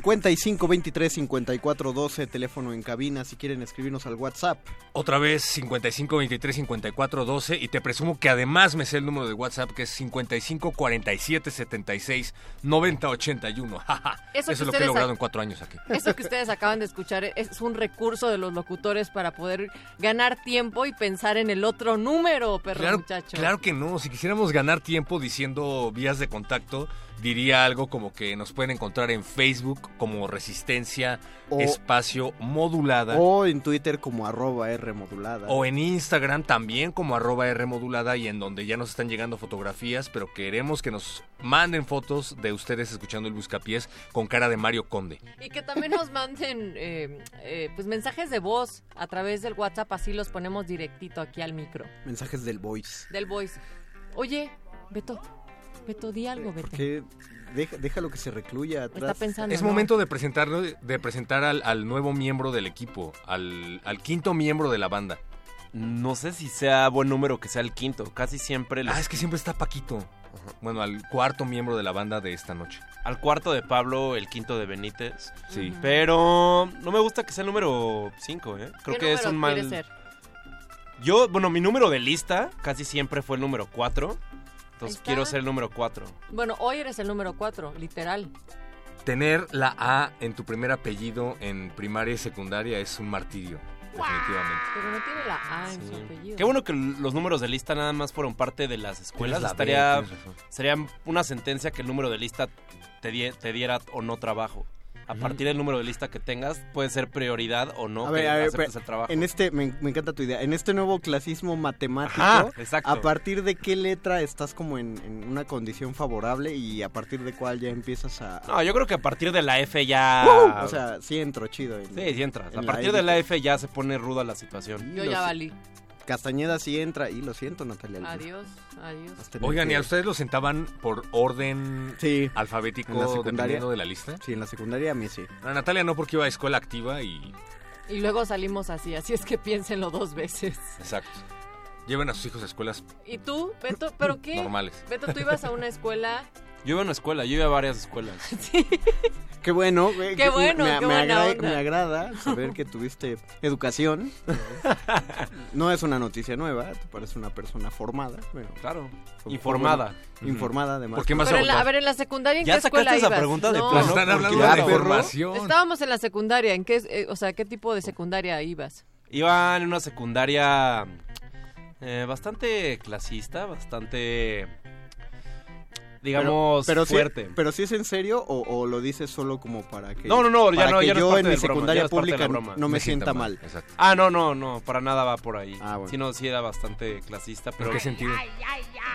55 23 54 12, teléfono en cabina si quieren escribirnos al WhatsApp. Otra vez 55 23 54 12 y te presumo que además me sé el número de WhatsApp que es 55 47 76 90 81. Jaja, Eso Eso, es lo que he logrado en cuatro años aquí. Eso que ustedes acaban de escuchar es un recurso de los locutores para poder ganar tiempo y pensar en el otro número, perro Claro, muchacho. claro que no. Si quisiéramos ganar tiempo diciendo vías de contacto, diría algo como que nos pueden encontrar en Facebook como Resistencia O- Espacio Modulada. O en Twitter como arroba R modulada. O en Instagram también como arroba R modulada y en donde ya nos están llegando fotografías, pero queremos que nos manden fotos de ustedes escuchando el Buscapiés con cara de Mario Conde. Y que también nos manden eh, eh, pues mensajes de voz a través del WhatsApp, así los ponemos directito aquí al micro Mensajes del voice. del voice. Oye, Beto, Di algo, Beto. Deja, déjalo que se recluya atrás. Está pensando. Es ¿no? momento de presentarlo, de presentar al, al nuevo miembro del equipo, al, al quinto miembro de la banda. No sé si sea buen número que sea el quinto. Casi siempre. Ah, es que siempre está Paquito. Bueno, al cuarto miembro de la banda de esta noche. Al cuarto de Pablo, el quinto de Benítez. Sí. Pero no me gusta que sea el número 5, ¿eh? Creo ¿Qué que es un mal. ser? Yo, bueno, mi número de lista casi siempre fue el número 4. Entonces quiero ser el número 4. Bueno, hoy eres el número 4, literal. Tener la A en tu primer apellido en primaria y secundaria es un martirio, definitivamente. Pero no tiene la A en su apellido. Qué bueno que los números de lista nada más fueron parte de las escuelas. La B, Estaría, razón. sería una sentencia que el número de lista te, die- te diera o no trabajo. A partir del número de lista que tengas, puede ser prioridad o no a que ver, a ver, aceptes pero el trabajo. en este, me, me encanta tu idea. En este nuevo clasismo matemático, Ajá, exacto. ¿a partir de qué letra estás como en, en una condición favorable y a partir de cuál ya empiezas a... No, yo creo que a partir de la F ya... O sea, sí entro chido. en- sí, sí entras. A partir de la. F ya se pone ruda la situación. Yo ya valí. Castañeda sí entra y lo siento, Natalia. Adiós, adiós. Oigan, ¿y que- a ustedes los sentaban por orden Sí. alfabético En la secundaria. dependiendo de la lista? Sí, en la secundaria a mí sí. A Natalia no, porque iba a escuela activa y... Y luego salimos así, así es que piénsenlo dos veces. Exacto. Lleven a sus hijos a escuelas ¿Y tú, Beto? ¿Pero qué? normales. Beto, tú ibas a una escuela. Yo iba a una escuela, yo iba a varias escuelas. Qué bueno, güey, Qué que bueno, me, qué me buena agrada, onda. me agrada saber que tuviste educación. no es una noticia nueva, te parece una persona formada. Bueno, claro, informada. bueno, Informada, además. ¿Por qué más Pero en la- a ver, en la secundaria, ¿en ¿Ya qué escuela sacaste esa ibas? pregunta de No. plano? Están hablando de formación. Estábamos en la secundaria. ¿En qué, eh, o sea, qué tipo de secundaria ibas? Iba en una secundaria eh, bastante clasista, bastante, digamos, pero, sí- fuerte. pero si es en serio o, o lo dices solo como para que No, no, no, ya no, que ya no yo parte en mi broma, secundaria no pública broma. no me, Me sienta, sienta mal. Ah, no, no, no, para nada va por ahí. Ah, bueno. Sí, no, sí era bastante clasista, pero... qué sentido?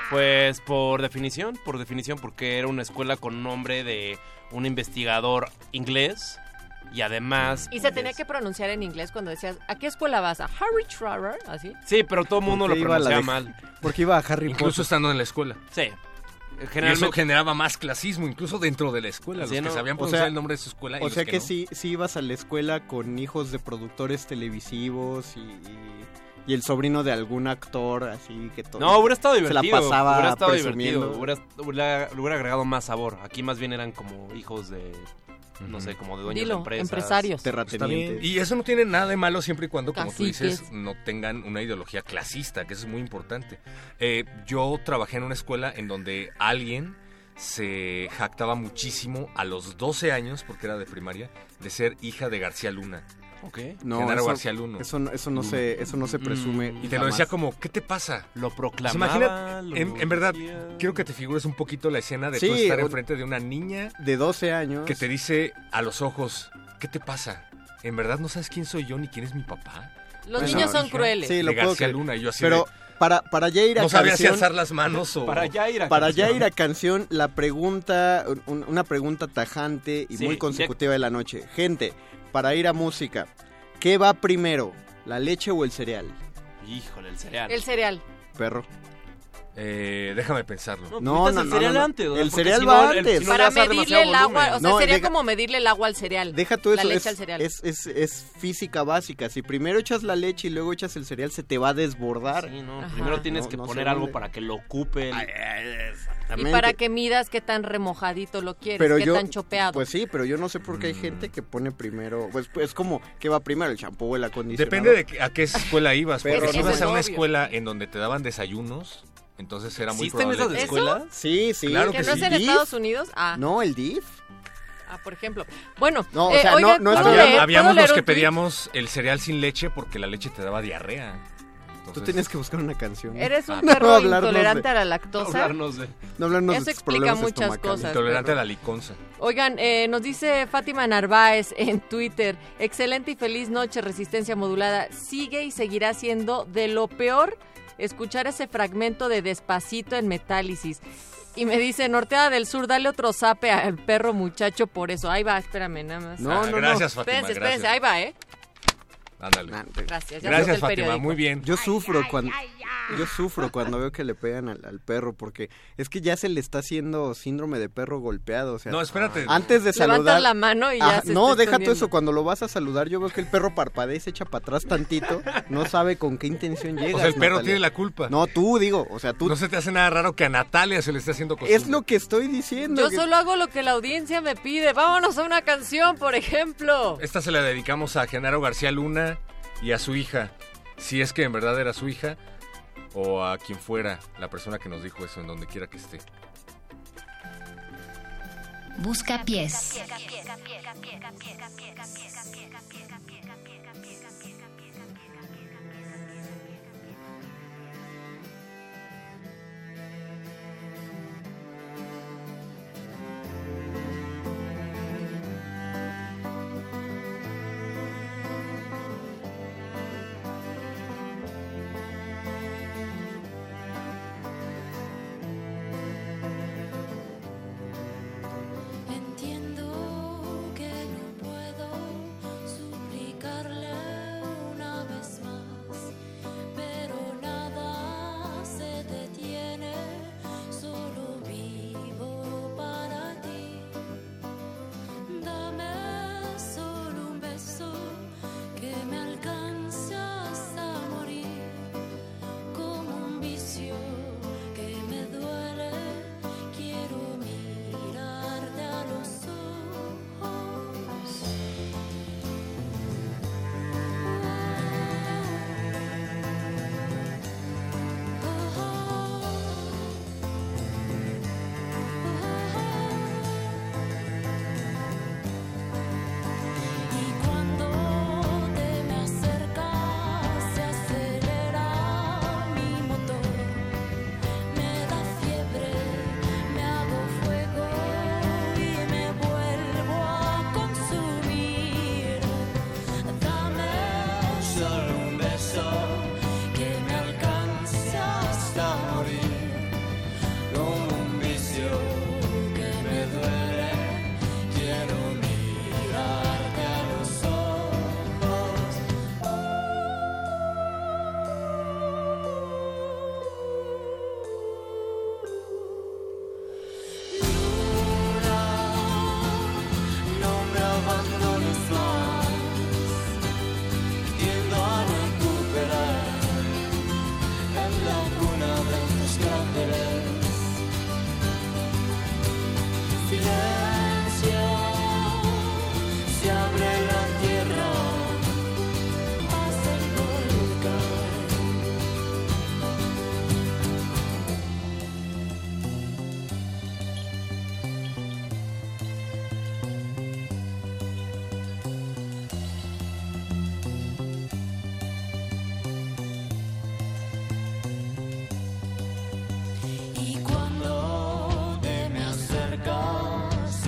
Pues por definición, por definición, porque era una escuela con un nombre de un investigador inglés y además... Y se tenía que pronunciar en inglés cuando decías, ¿a qué escuela vas? ¿A Harry Trower? ¿Así? Sí, pero todo el mundo lo pronunciaba de- mal. Porque iba a Harry Incluso Potter. estando en la escuela. Sí. Y eso Generalmente... generaba más clasismo, incluso dentro de la escuela. Los que sabían O pronunciar sea- el nombre de su escuela y O sea que, que, no. sí, sí ibas a la escuela con hijos de productores televisivos y, y- y el sobrino de algún actor, así que todo. No, hubiera estado Se divertido. la pasaba hubiera estado presumiendo. divertido. Hubiera, hubiera- le hubiera agregado más sabor. Aquí más bien eran como hijos de, no sé, como de dueños Dilo, de empresas. empresarios. Terratenientes. Y eso no tiene nada de malo siempre y cuando, como tú Caciques. dices, no tengan una ideología clasista, que eso es muy importante. Eh, yo trabajé en una escuela en donde alguien se jactaba muchísimo a los 12 años, porque era de primaria, de ser hija de García Luna. Ok. No, Genaro eso, García Luna. eso, no- eso no se, eso no se presume. Y te lo decía como, ¿qué te pasa? Lo Pues proclamaba. imagina, lo en, en verdad, quiero que te figures un poquito la escena de Sí, tú estar enfrente de una niña de 12 años. que te dice a los ojos, ¿qué te pasa? ¿En verdad no sabes quién soy yo ni quién es mi papá? Los Bueno, niños son hija, crueles. Sí, lo de puedo García creer. Luna y yo así Pero de- para, para ya ir a no sabía si canción, alzar las manos o... Para ya ir a para canción. ya ir a canción, la pregunta, un- una pregunta tajante y Sí, muy consecutiva de la noche. Gente, para ir a música, ¿qué va primero? ¿La leche o el cereal? Híjole, el cereal. El cereal. Perro. Eh, déjame pensarlo. No, No, no, el cereal no, no. antes, ¿no? El cereal si va no, el- antes. si Para medirle el agua, volumen. o sea, No, sería deja- como medirle el agua al cereal. Deja tú La eso, leche es, al cereal. es, es, es física básica. Si primero echas la leche y luego echas el cereal, se te va a desbordar. Sí, no, Ajá. primero tienes No, que no poner algo para que lo ocupe. el- Y para que midas qué tan remojadito lo quieres, pero qué yo, tan chopeado. Pues sí, pero yo no sé por qué hay gente que pone primero. Pues es como, ¿qué va primero? ¿El champú o el acondicionador? Depende de que- a qué escuela ibas. Pero Porque si no ibas a una escuela en donde te daban desayunos, entonces era muy ¿Existen probable... esas ¿Eso? escuelas? Sí, sí. Claro ¿Que que no es en ¿DIF? Estados Unidos? Ah, No, el DIF. ah, por ejemplo. Bueno, No, o eh, sea, no- no ¿puedo estoy- Había- leer? habíamos ¿Puedo leer los que pedíamos el cereal sin leche porque la leche te daba diarrea. Tú Entonces, tienes que buscar una canción. ¿no? Eres un Ah, No perro intolerante de- a la lactosa. Hablarnos de... No hablarnos Eso de explica muchas cosas. Intolerante a la liconza. Oigan, eh, nos dice Fátima Narváez en Twitter, excelente y feliz noche, resistencia modulada. Sigue y seguirá siendo de lo peor escuchar ese fragmento de Despacito en Metálisis. Y me dice, Norteada del Sur, dale otro zape al perro muchacho por eso. Ahí va, espérame, nada más. No, Ah, no, no. gracias, Fátima. espérense, espérense, ahí va, ¿eh? Ándale. Ah, Gracias, ya Gracias, Fátima. periódico. Muy bien. Yo sufro cuando yo sufro cuando veo que le pegan al, al perro porque es que ya se le está haciendo síndrome de perro golpeado, o sea, No, espérate. antes de Levantas saludar la mano y ya se no, deja tú escondiendo. eso, cuando lo vas a saludar yo veo que el perro parpadea y se echa para atrás tantito, no sabe con qué intención llega. O sea, el perro tiene la culpa. No, tú digo, o sea, tú No se te hace nada raro que a Natalia se le esté haciendo costumbre. es lo que estoy diciendo. Yo que- solo hago lo que la audiencia me pide. Vámonos a una canción, por ejemplo. Esta se la dedicamos a Genaro García Luna y a su hija. Si es que en verdad era su hija. O a quien fuera la persona que nos dijo eso, en donde quiera que esté. Busca pies.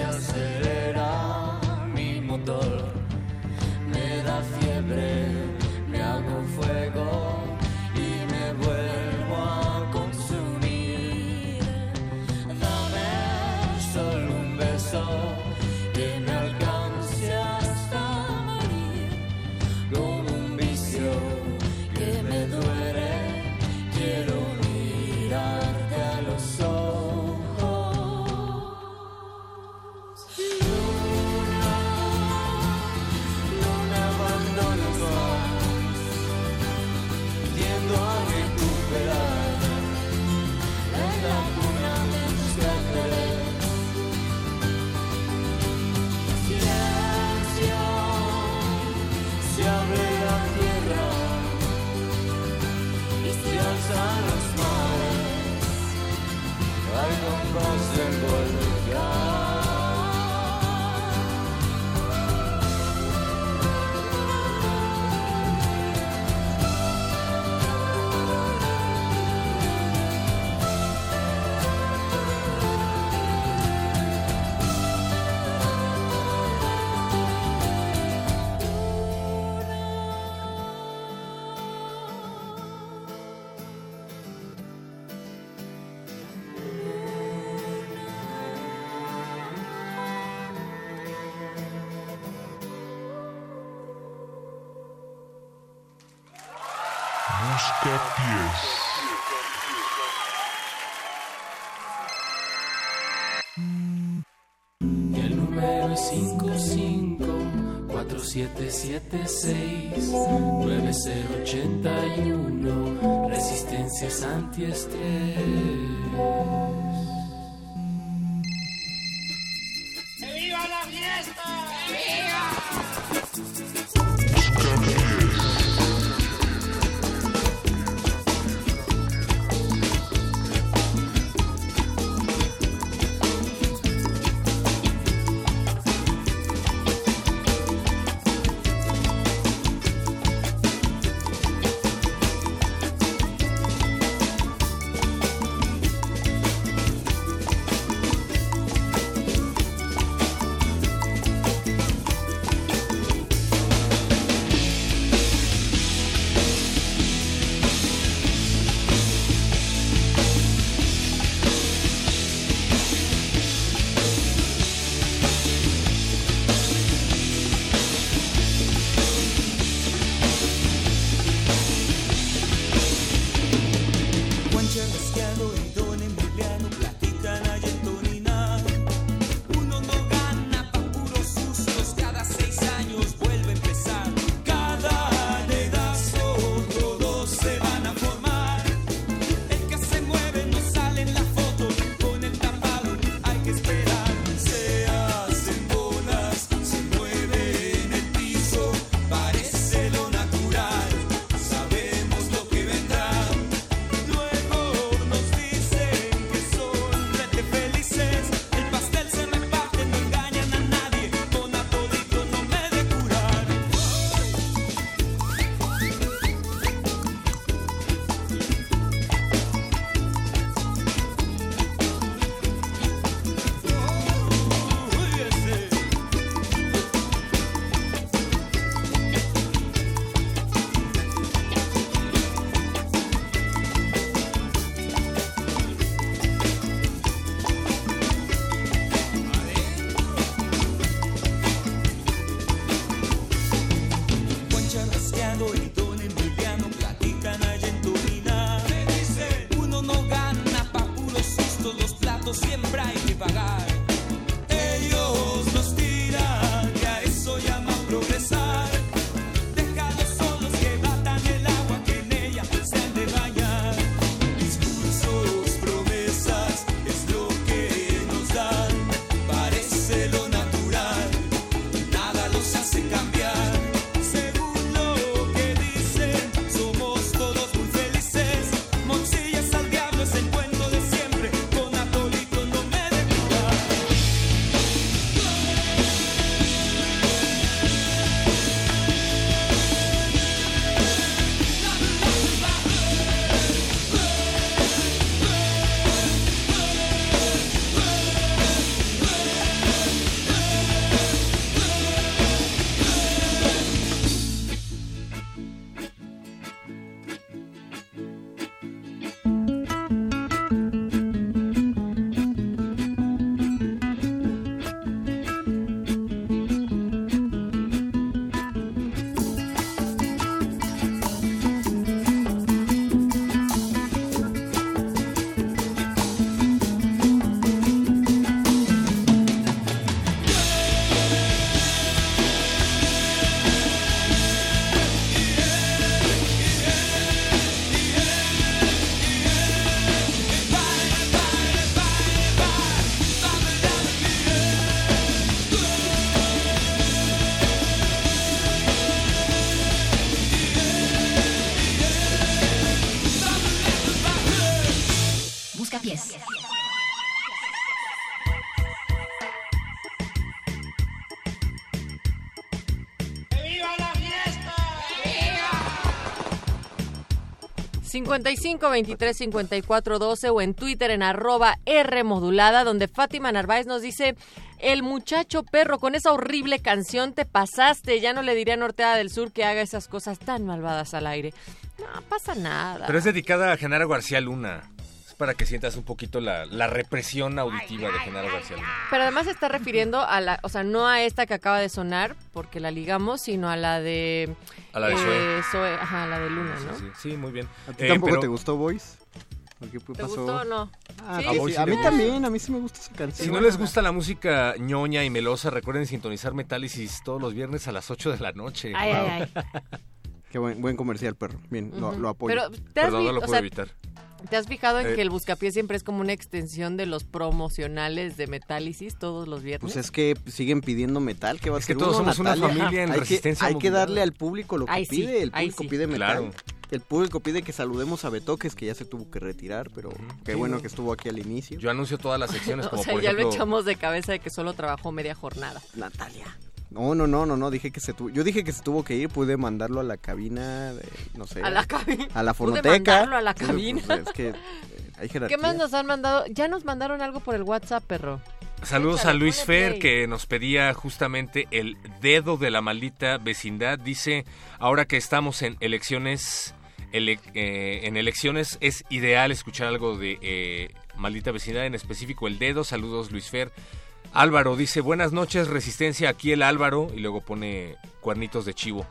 Just say. 554776-9081. Resistencias antiestrés. 55 23 54 12 o en Twitter en arroba R donde Fátima Narváez nos dice: El muchacho perro, con esa horrible canción te pasaste. Ya no le diré a Norteada del Sur que haga esas cosas tan malvadas al aire. No pasa nada. Pero es dedicada a Genaro García Luna. Para que sientas un poquito la, la represión auditiva de Genaro García Luna. Pero además se está refiriendo a la, o sea, no a esta que acaba de sonar, porque la ligamos, sino a la de... A la de eh, Zoe, ajá, la de Luna, ¿no? Sí, sí, muy bien. ¿A ti Eh, tampoco pero te gustó Voice? ¿O ¿Qué ¿Te pasó? gustó o no? Ah, ¿Sí? sí, A Voice a sí mí le también, a mí sí me gusta esa canción. Si no les gusta la música ñoña y melosa, recuerden sintonizar Metálisis todos los viernes a las 8 de la noche. Ay, ay, ay. Qué buen, buen comercial, perro. Bien, lo, Ujú. lo apoyo. Pero, ¿te has Perdón, no lo puedo sea, evitar. ¿Te has fijado en Eh. que el buscapié siempre es como una extensión de los promocionales de Metálisis todos los viernes? Pues es que siguen pidiendo metal, que va a Es que ser todos somos una familia en hay resistencia Que, hay que darle al público lo que Ay, sí, pide. El ay, público sí. pide metal. Claro. El público pide que saludemos a Betoques, que ya se tuvo que retirar, pero qué Sí, bueno ¿no? que estuvo aquí al inicio. Yo anuncio todas las secciones, como o sea, por ya ejemplo... lo echamos de cabeza de que solo trabajó media jornada. Natalia. No, no, no, no, no, dije que se tuvo, yo dije que se tuvo que ir, pude mandarlo a la cabina, de, no sé. A la cabina. A la Pude fonoteca. mandarlo a la Sí, cabina. pues, es que eh, hay ¿Qué jerarquía. más nos han mandado? Ya nos mandaron algo por el WhatsApp, perro. Saludos Échale, a Luis Fer que nos pedía justamente el dedo de la maldita vecindad. Dice, ahora que estamos en elecciones, ele- eh, en elecciones es ideal escuchar algo de eh, maldita vecindad, en específico el dedo. Saludos Luis Fer. Álvaro dice, buenas noches, resistencia, aquí el Álvaro, y luego pone cuernitos de chivo.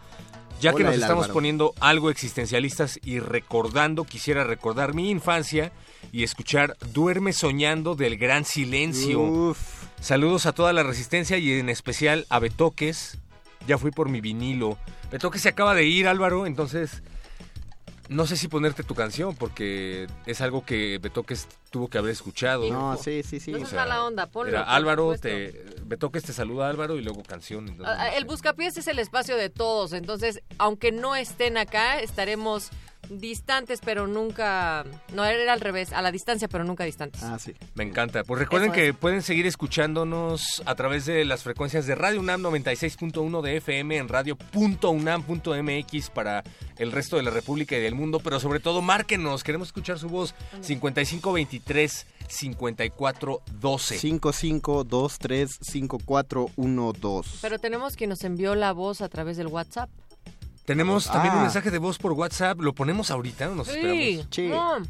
Ya que nos estamos Álvaro. poniendo algo existencialistas y recordando, quisiera recordar mi infancia y escuchar Duerme soñando del gran silencio. Uf. Saludos a toda la resistencia y en especial a Betoques. Ya fui por mi vinilo. Betoques se acaba de ir, Álvaro, entonces no sé si ponerte tu canción porque es algo que Betoques tuvo que haber escuchado. No, sí, sí, sí. No es mala onda, ponlo. Era Álvaro, te, Betoques te saluda Álvaro y luego canción. entonces, Ah, El buscapiés es el espacio de todos, entonces, aunque no estén acá, estaremos distantes, pero nunca... No, era al revés, a la distancia, pero nunca distantes. Ah, sí. Me encanta. Pues recuerden Eso que es. pueden seguir escuchándonos a través de las frecuencias de Radio UNAM 96.1 de FM en radio.unam.mx para el resto de la República y del mundo, pero sobre todo márquenos, queremos escuchar su voz 5523 5412. 55235412. Pero tenemos quien nos envió la voz a través del WhatsApp. Tenemos también un mensaje de voz por WhatsApp, lo ponemos ahorita, ¿no? nos Sí, esperamos. no.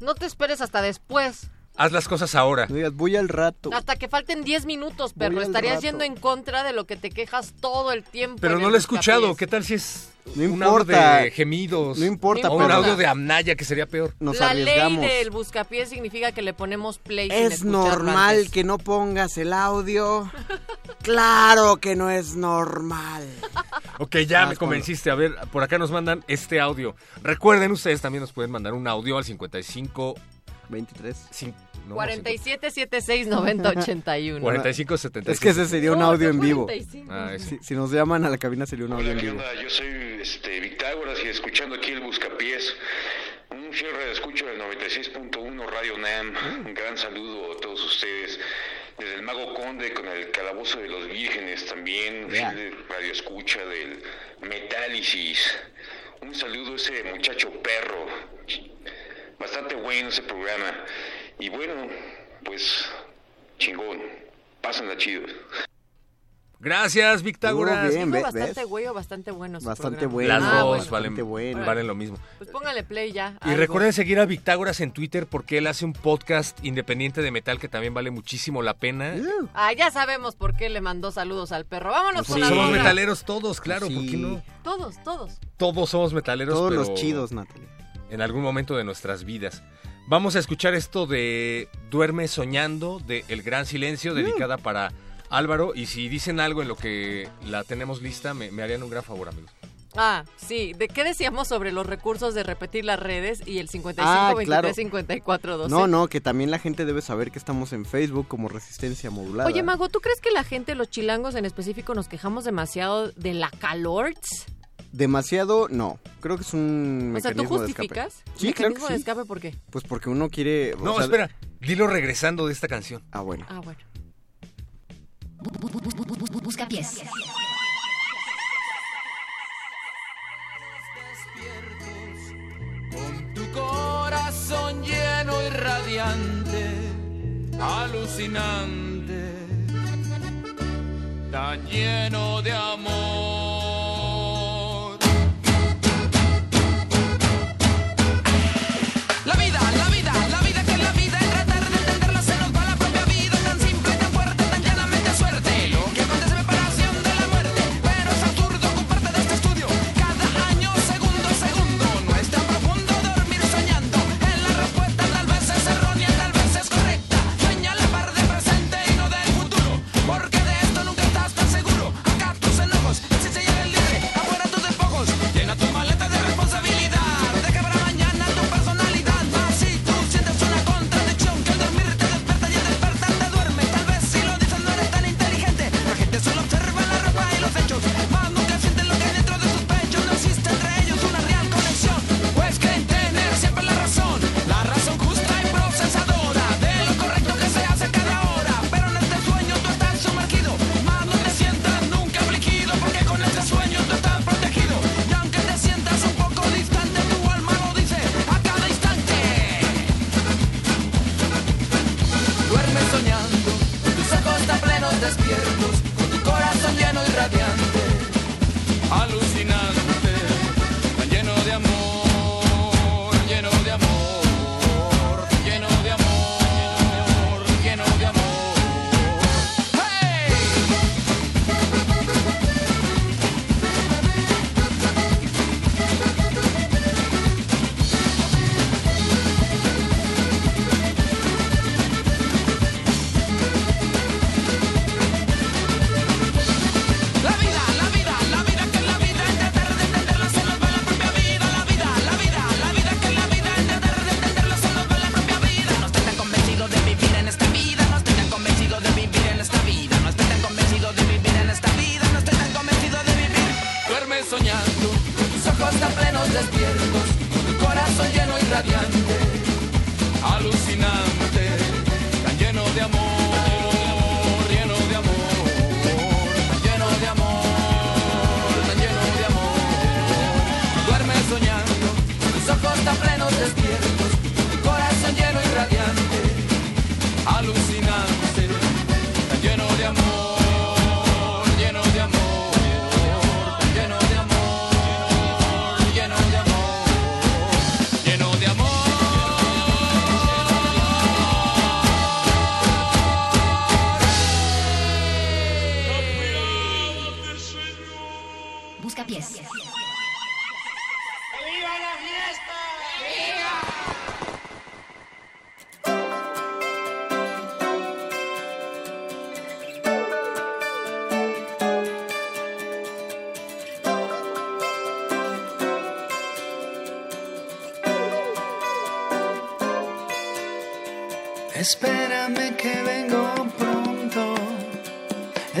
No te esperes hasta después, Haz las cosas ahora. No digas, voy al rato. hasta que falten 10 minutos, perro. Estarías rato. yendo en contra de lo que te quejas todo el tiempo. Pero no lo he escuchado. ¿qué tal si es No un importa. audio de gemidos? No importa, o un audio de amnaya, que sería peor. Nos la arriesgamos. ley del buscapiés significa que le ponemos play Es normal antes. que no pongas el audio. claro que no es normal. Ok, ya me convenciste. A ver, por acá nos mandan este audio. Recuerden, ustedes también nos pueden mandar un audio al 55... 23. No, 47 76 90 81. 45 76. Es que ese sería un audio en vivo. 45. Ah. Si, si nos llaman a la cabina sería un audio Hola, en ¿qué vivo. onda? Yo soy este, Victágoras y escuchando aquí el Buscapiés. Un fiel escucho del 96.1 Radio NAM. Un gran saludo a todos ustedes. Desde el Mago Conde con el Calabozo de los Vírgenes también. Fiel radio escucha del Metálisis. Un saludo a ese muchacho perro. Bastante bueno ese programa. Y bueno, pues chingón. Pásenla chido. Gracias, Victágoras. Muy bien. ¿Dijo ¿ves? bastante güey o bastante bueno su Bastante bueno. Las Ah, dos bueno. valen, bastante bueno. valen lo mismo. Pues póngale play ya. Y algo. recuerden seguir a Victágoras en Twitter porque él hace un podcast independiente de metal que también vale muchísimo la pena. Ah, ya sabemos por qué le mandó saludos al perro. Vámonos con la Somos metaleros todos, claro, ¿por qué Sí. no? Todos, todos. Todos somos metaleros, Todos pero los chidos, Natalie. en algún momento de nuestras vidas. Vamos a escuchar esto de Duerme Soñando, de El Gran Silencio, dedicada para Álvaro. Y si dicen algo en lo que la tenemos lista, me, me harían un gran favor, amigos. Ah, sí. ¿De qué decíamos sobre los recursos de repetir las redes y el 55 Ah, 23 claro. 54 12? No, no, que también la gente debe saber que estamos en Facebook como Resistencia Modulada. Oye, Mago, ¿tú crees que la gente, los chilangos en específico, nos quejamos demasiado de la calorts? Demasiado, no. Creo que es un O sea, ¿tú mecanismo de escape. justificas? Sí, claro que ¿Mecanismo de sí. escape por qué? Pues porque uno quiere... o No, sea, espera, dilo regresando de esta canción. Ah, bueno. Ah, bueno. Busca pies. corazón lleno y radiante, alucinante, tan lleno de amor.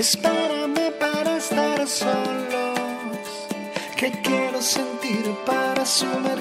Espérame para estar solos. Que quiero sentir para sumergir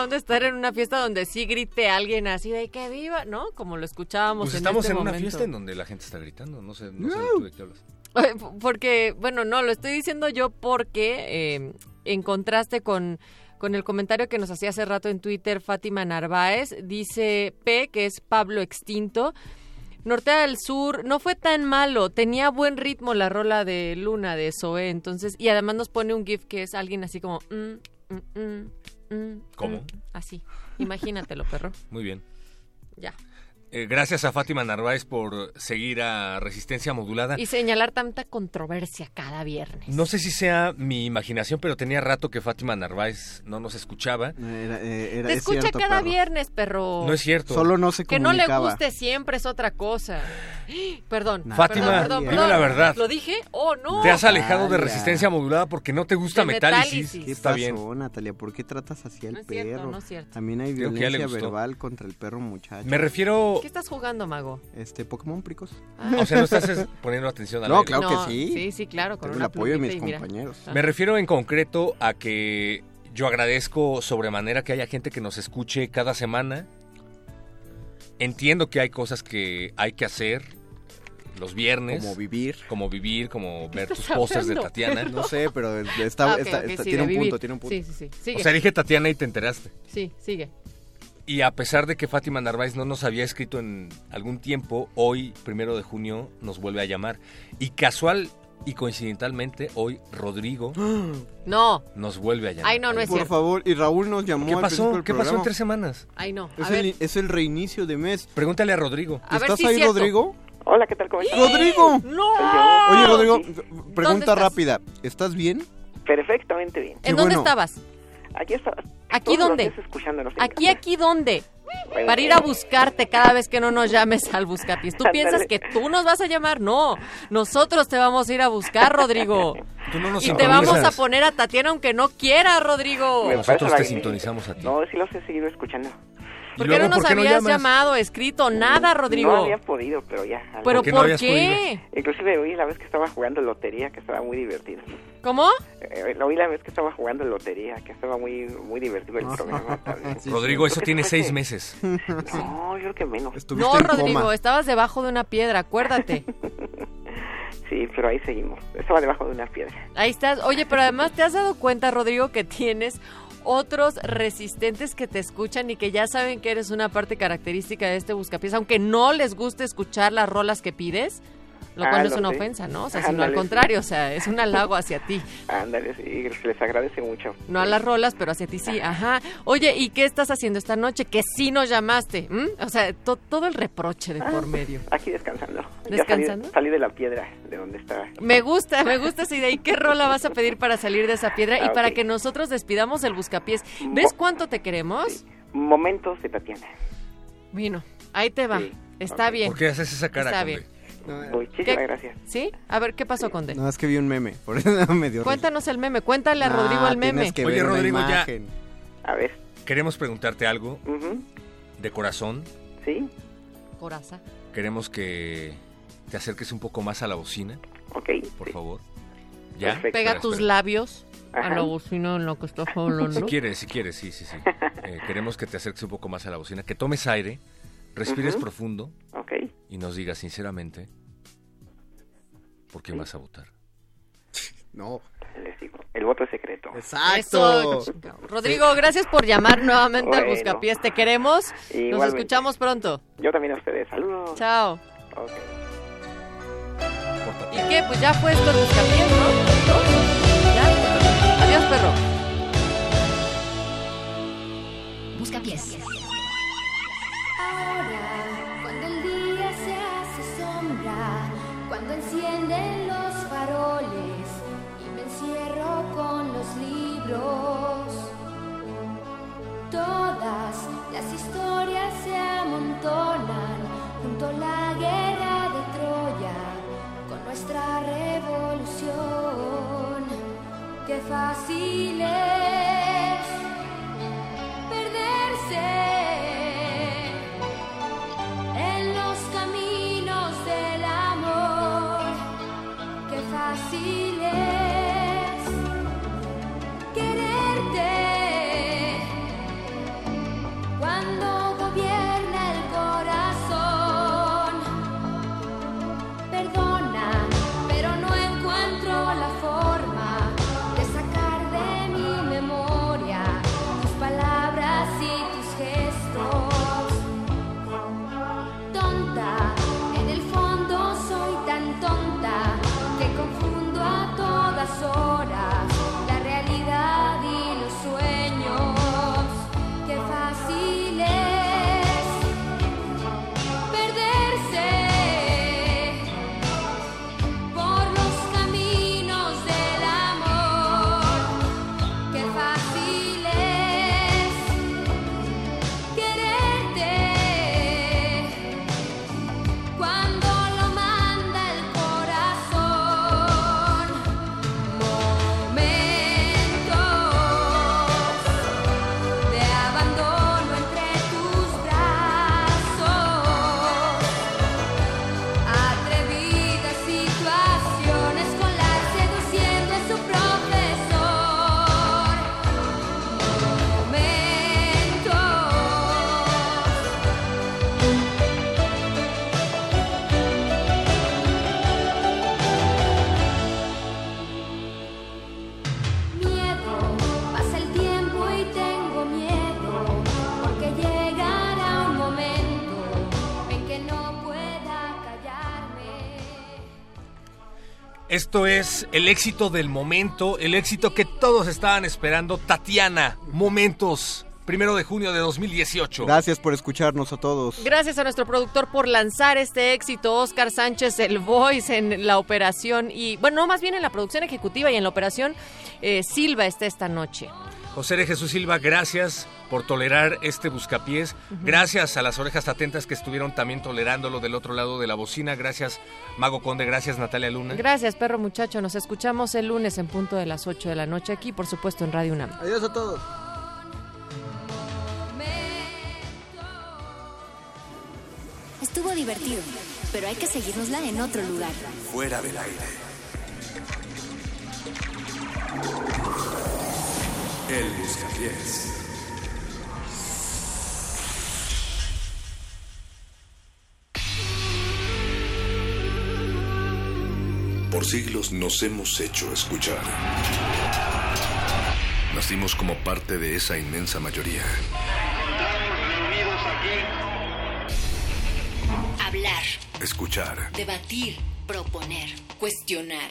buena onda estar en una fiesta donde sí grite alguien así de que viva, ¿no? Como lo escuchábamos Pues en estamos este en una fiesta en donde la gente está gritando. No sé, no sé tú de qué hablas. Porque, bueno, no, lo estoy diciendo yo porque eh, en contraste con, con el comentario que nos hacía hace rato en Twitter Fátima Narváez, dice P, que es Pablo Extinto. Nortea del Sur no fue tan malo, tenía buen ritmo la rola de Luna de Zoe, entonces, y además nos pone un gif que es alguien así como... mm, mm, mm, mm, ¿Cómo? mm, así, imagínatelo, perro. Muy bien. Ya. Eh, gracias a Fátima Narváez por seguir a Resistencia Modulada. Y señalar tanta controversia cada viernes. No sé si sea mi imaginación, pero tenía rato que Fátima Narváez no nos escuchaba. eh, Te escucha cada viernes, perro. No es cierto. Solo no se Que no le comunicaba. guste siempre es otra cosa. Perdón. Fátima, perdón, perdón, dime perdón. la verdad. ¿Lo dije? Oh, no. Te has alejado de. Resistencia Modulada porque no te gusta Metálisis. ¿Qué Está pasó, bien. Natalia? ¿Por qué tratas así al No es cierto, perro? no es cierto. También hay violencia verbal contra el perro muchacho. Me refiero... ¿Qué estás jugando, mago? Este, Pokémon Pricos. O sea, no estás es- poniendo atención al No, aire. claro No, que sí. Sí, sí, claro. Con Tengo el apoyo de mis mira. compañeros. Ah. Me refiero en concreto a que yo agradezco sobremanera que haya gente que nos escuche cada semana. Entiendo que hay cosas que hay que hacer los viernes. Como vivir. Como vivir, como ver tus pósters de? Tatiana. No sé, pero está, Ah, ok, está- ok, está- sí, tiene un vivir. punto, tiene un punto. Sí, sí, sí. Sigue. O sea, dije Tatiana y te enteraste. Sí, sigue. Y a pesar de que Fátima Narváez no nos había escrito en algún tiempo, hoy, primero de junio, nos vuelve a llamar. Y casual y coincidentalmente, hoy Rodrigo No. nos vuelve a llamar. Ay, no, no es Por cierto. favor, y Raúl nos llamó ¿Qué pasó? del ¿Qué pasó en tres semanas? Ay, no. A Es ver. el, es el reinicio de mes. Pregúntale a Rodrigo. A ¿Estás si ahí, cierto. Rodrigo? Hola, ¿qué tal? ¿Cómo estás? ¡Rodrigo! ¡No! Oye, Rodrigo, ¿Dónde pregunta estás? rápida. ¿Estás bien? Perfectamente bien. ¿En Qué dónde bueno. estabas? Aquí estaba. ¿Aquí dónde? Aquí, aquí, ¿dónde? Bueno, Para ir a buscarte cada vez que no nos llames al buscapiés. ¿Tú piensas que tú nos vas a llamar? No, nosotros te vamos a ir a buscar, Rodrigo. Tú no nos Y te vamos a poner a Tatiana aunque no quiera, Rodrigo. Me Nosotros te sintonizamos a ti. No, sí los he seguido escuchando. ¿Por ¿Y qué no nos no habías llamas? llamado, escrito? Nada, Rodrigo. No había podido, pero ya. ¿Pero ¿Por qué por no qué? habías Inclusive oí la vez que estaba jugando lotería, que estaba muy divertido. ¿Cómo? Eh, lo oí la vez que estaba jugando lotería, que estaba muy muy divertido el programa. también. Rodrigo, eso tiene seis que- meses. No, yo creo que menos. Estuviste No, Rodrigo, coma. estabas debajo de una piedra, acuérdate. Sí, pero ahí seguimos. Estaba debajo de una piedra. Ahí estás. Oye, pero además te has dado cuenta, Rodrigo, que tienes otros resistentes que te escuchan y que ya saben que eres una parte característica de este buscapiés, aunque no les guste escuchar las rolas que pides. Lo Ah, cual no es lo una sé. ofensa, ¿no? O sea, sino al Ándale, sí. contrario, o sea, es un halago hacia ti. Ándale, sí, se les agradece mucho. No a las rolas, pero hacia ti sí. Ajá. Oye, ¿y qué estás haciendo esta noche? Que sí nos llamaste. O sea, to- todo el reproche de por medio. Aquí descansando. ¿Descansando? salí, salí de la piedra de donde estaba. Me gusta, me gusta esa idea. ¿Y qué rola vas a pedir para salir de esa piedra y Ah, para que nosotros despidamos el buscapiés? ¿Ves cuánto te queremos? Momentos de Tatiana. Bueno, ahí te va. Está bien. ¿Por qué haces esa cara, Está Conde? Bien. Muchísimas ¿Qué? gracias. ¿Sí? A ver, ¿qué pasó, Conde? No, es que vi un meme, por eso me dio risa. Cuéntanos el meme, cuéntale a Ah, Rodrigo el tienes meme. que Oye, ver una Rodrigo, ya. imagen. A ver. Queremos preguntarte algo de corazón. Sí. Coraza. Queremos que te acerques un poco más a la bocina. Ok. Por favor. ¿Ya? Pega Espera, tus espera. labios a Ajá. la bocina en lo que estás hablando. Si quieres, si quieres, sí, sí, sí. Eh, queremos que te acerques un poco más a la bocina, que tomes aire, respires Ujú. profundo Ok. Y nos digas sinceramente por qué vas a votar. No. Les digo, el voto es secreto. Eso, chica. Rodrigo, gracias por llamar nuevamente al. Buscapiés. Te queremos. Nos escuchamos pronto. Yo también a ustedes. Saludos. Chao. Ok. ¿Y qué? Pues ya fue esto el Buscapiés, ¿no? ¿Ya? Adiós, perro. Buscapiés. Ahora, cuando encienden los faroles y me encierro con los libros, todas las historias se amontonan junto a la guerra de Troya con nuestra revolución. Qué fácil es Qué fácil Esto es el éxito del momento, el éxito que todos estaban esperando. Tatiana, Momentos, primero de junio de 2018. Gracias por escucharnos a todos. Gracias a nuestro productor por lanzar este éxito, Oscar Sánchez, el voice en la operación y, bueno, no, más bien en la producción ejecutiva y en la operación, eh, Silva está esta noche. José de Jesús Silva, gracias por tolerar este buscapiés. Gracias a las orejas atentas que estuvieron también tolerándolo del otro lado de la bocina. Gracias, Mago Conde. Gracias, Natalia Luna. Gracias, perro muchacho. Nos escuchamos el lunes en punto de las 8 de la noche aquí, por supuesto, en Radio UNAM. Adiós a todos. Estuvo divertido, pero hay que seguirnosla en otro lugar. Fuera del aire. El Buscapiés. Por siglos nos hemos hecho escuchar. Nacimos como parte de esa inmensa mayoría. Hablar, Escuchar, debatir, Proponer, cuestionar.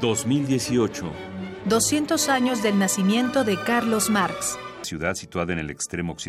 2018. 200 años del nacimiento de Carlos Marx. Ciudad situada en el extremo occidental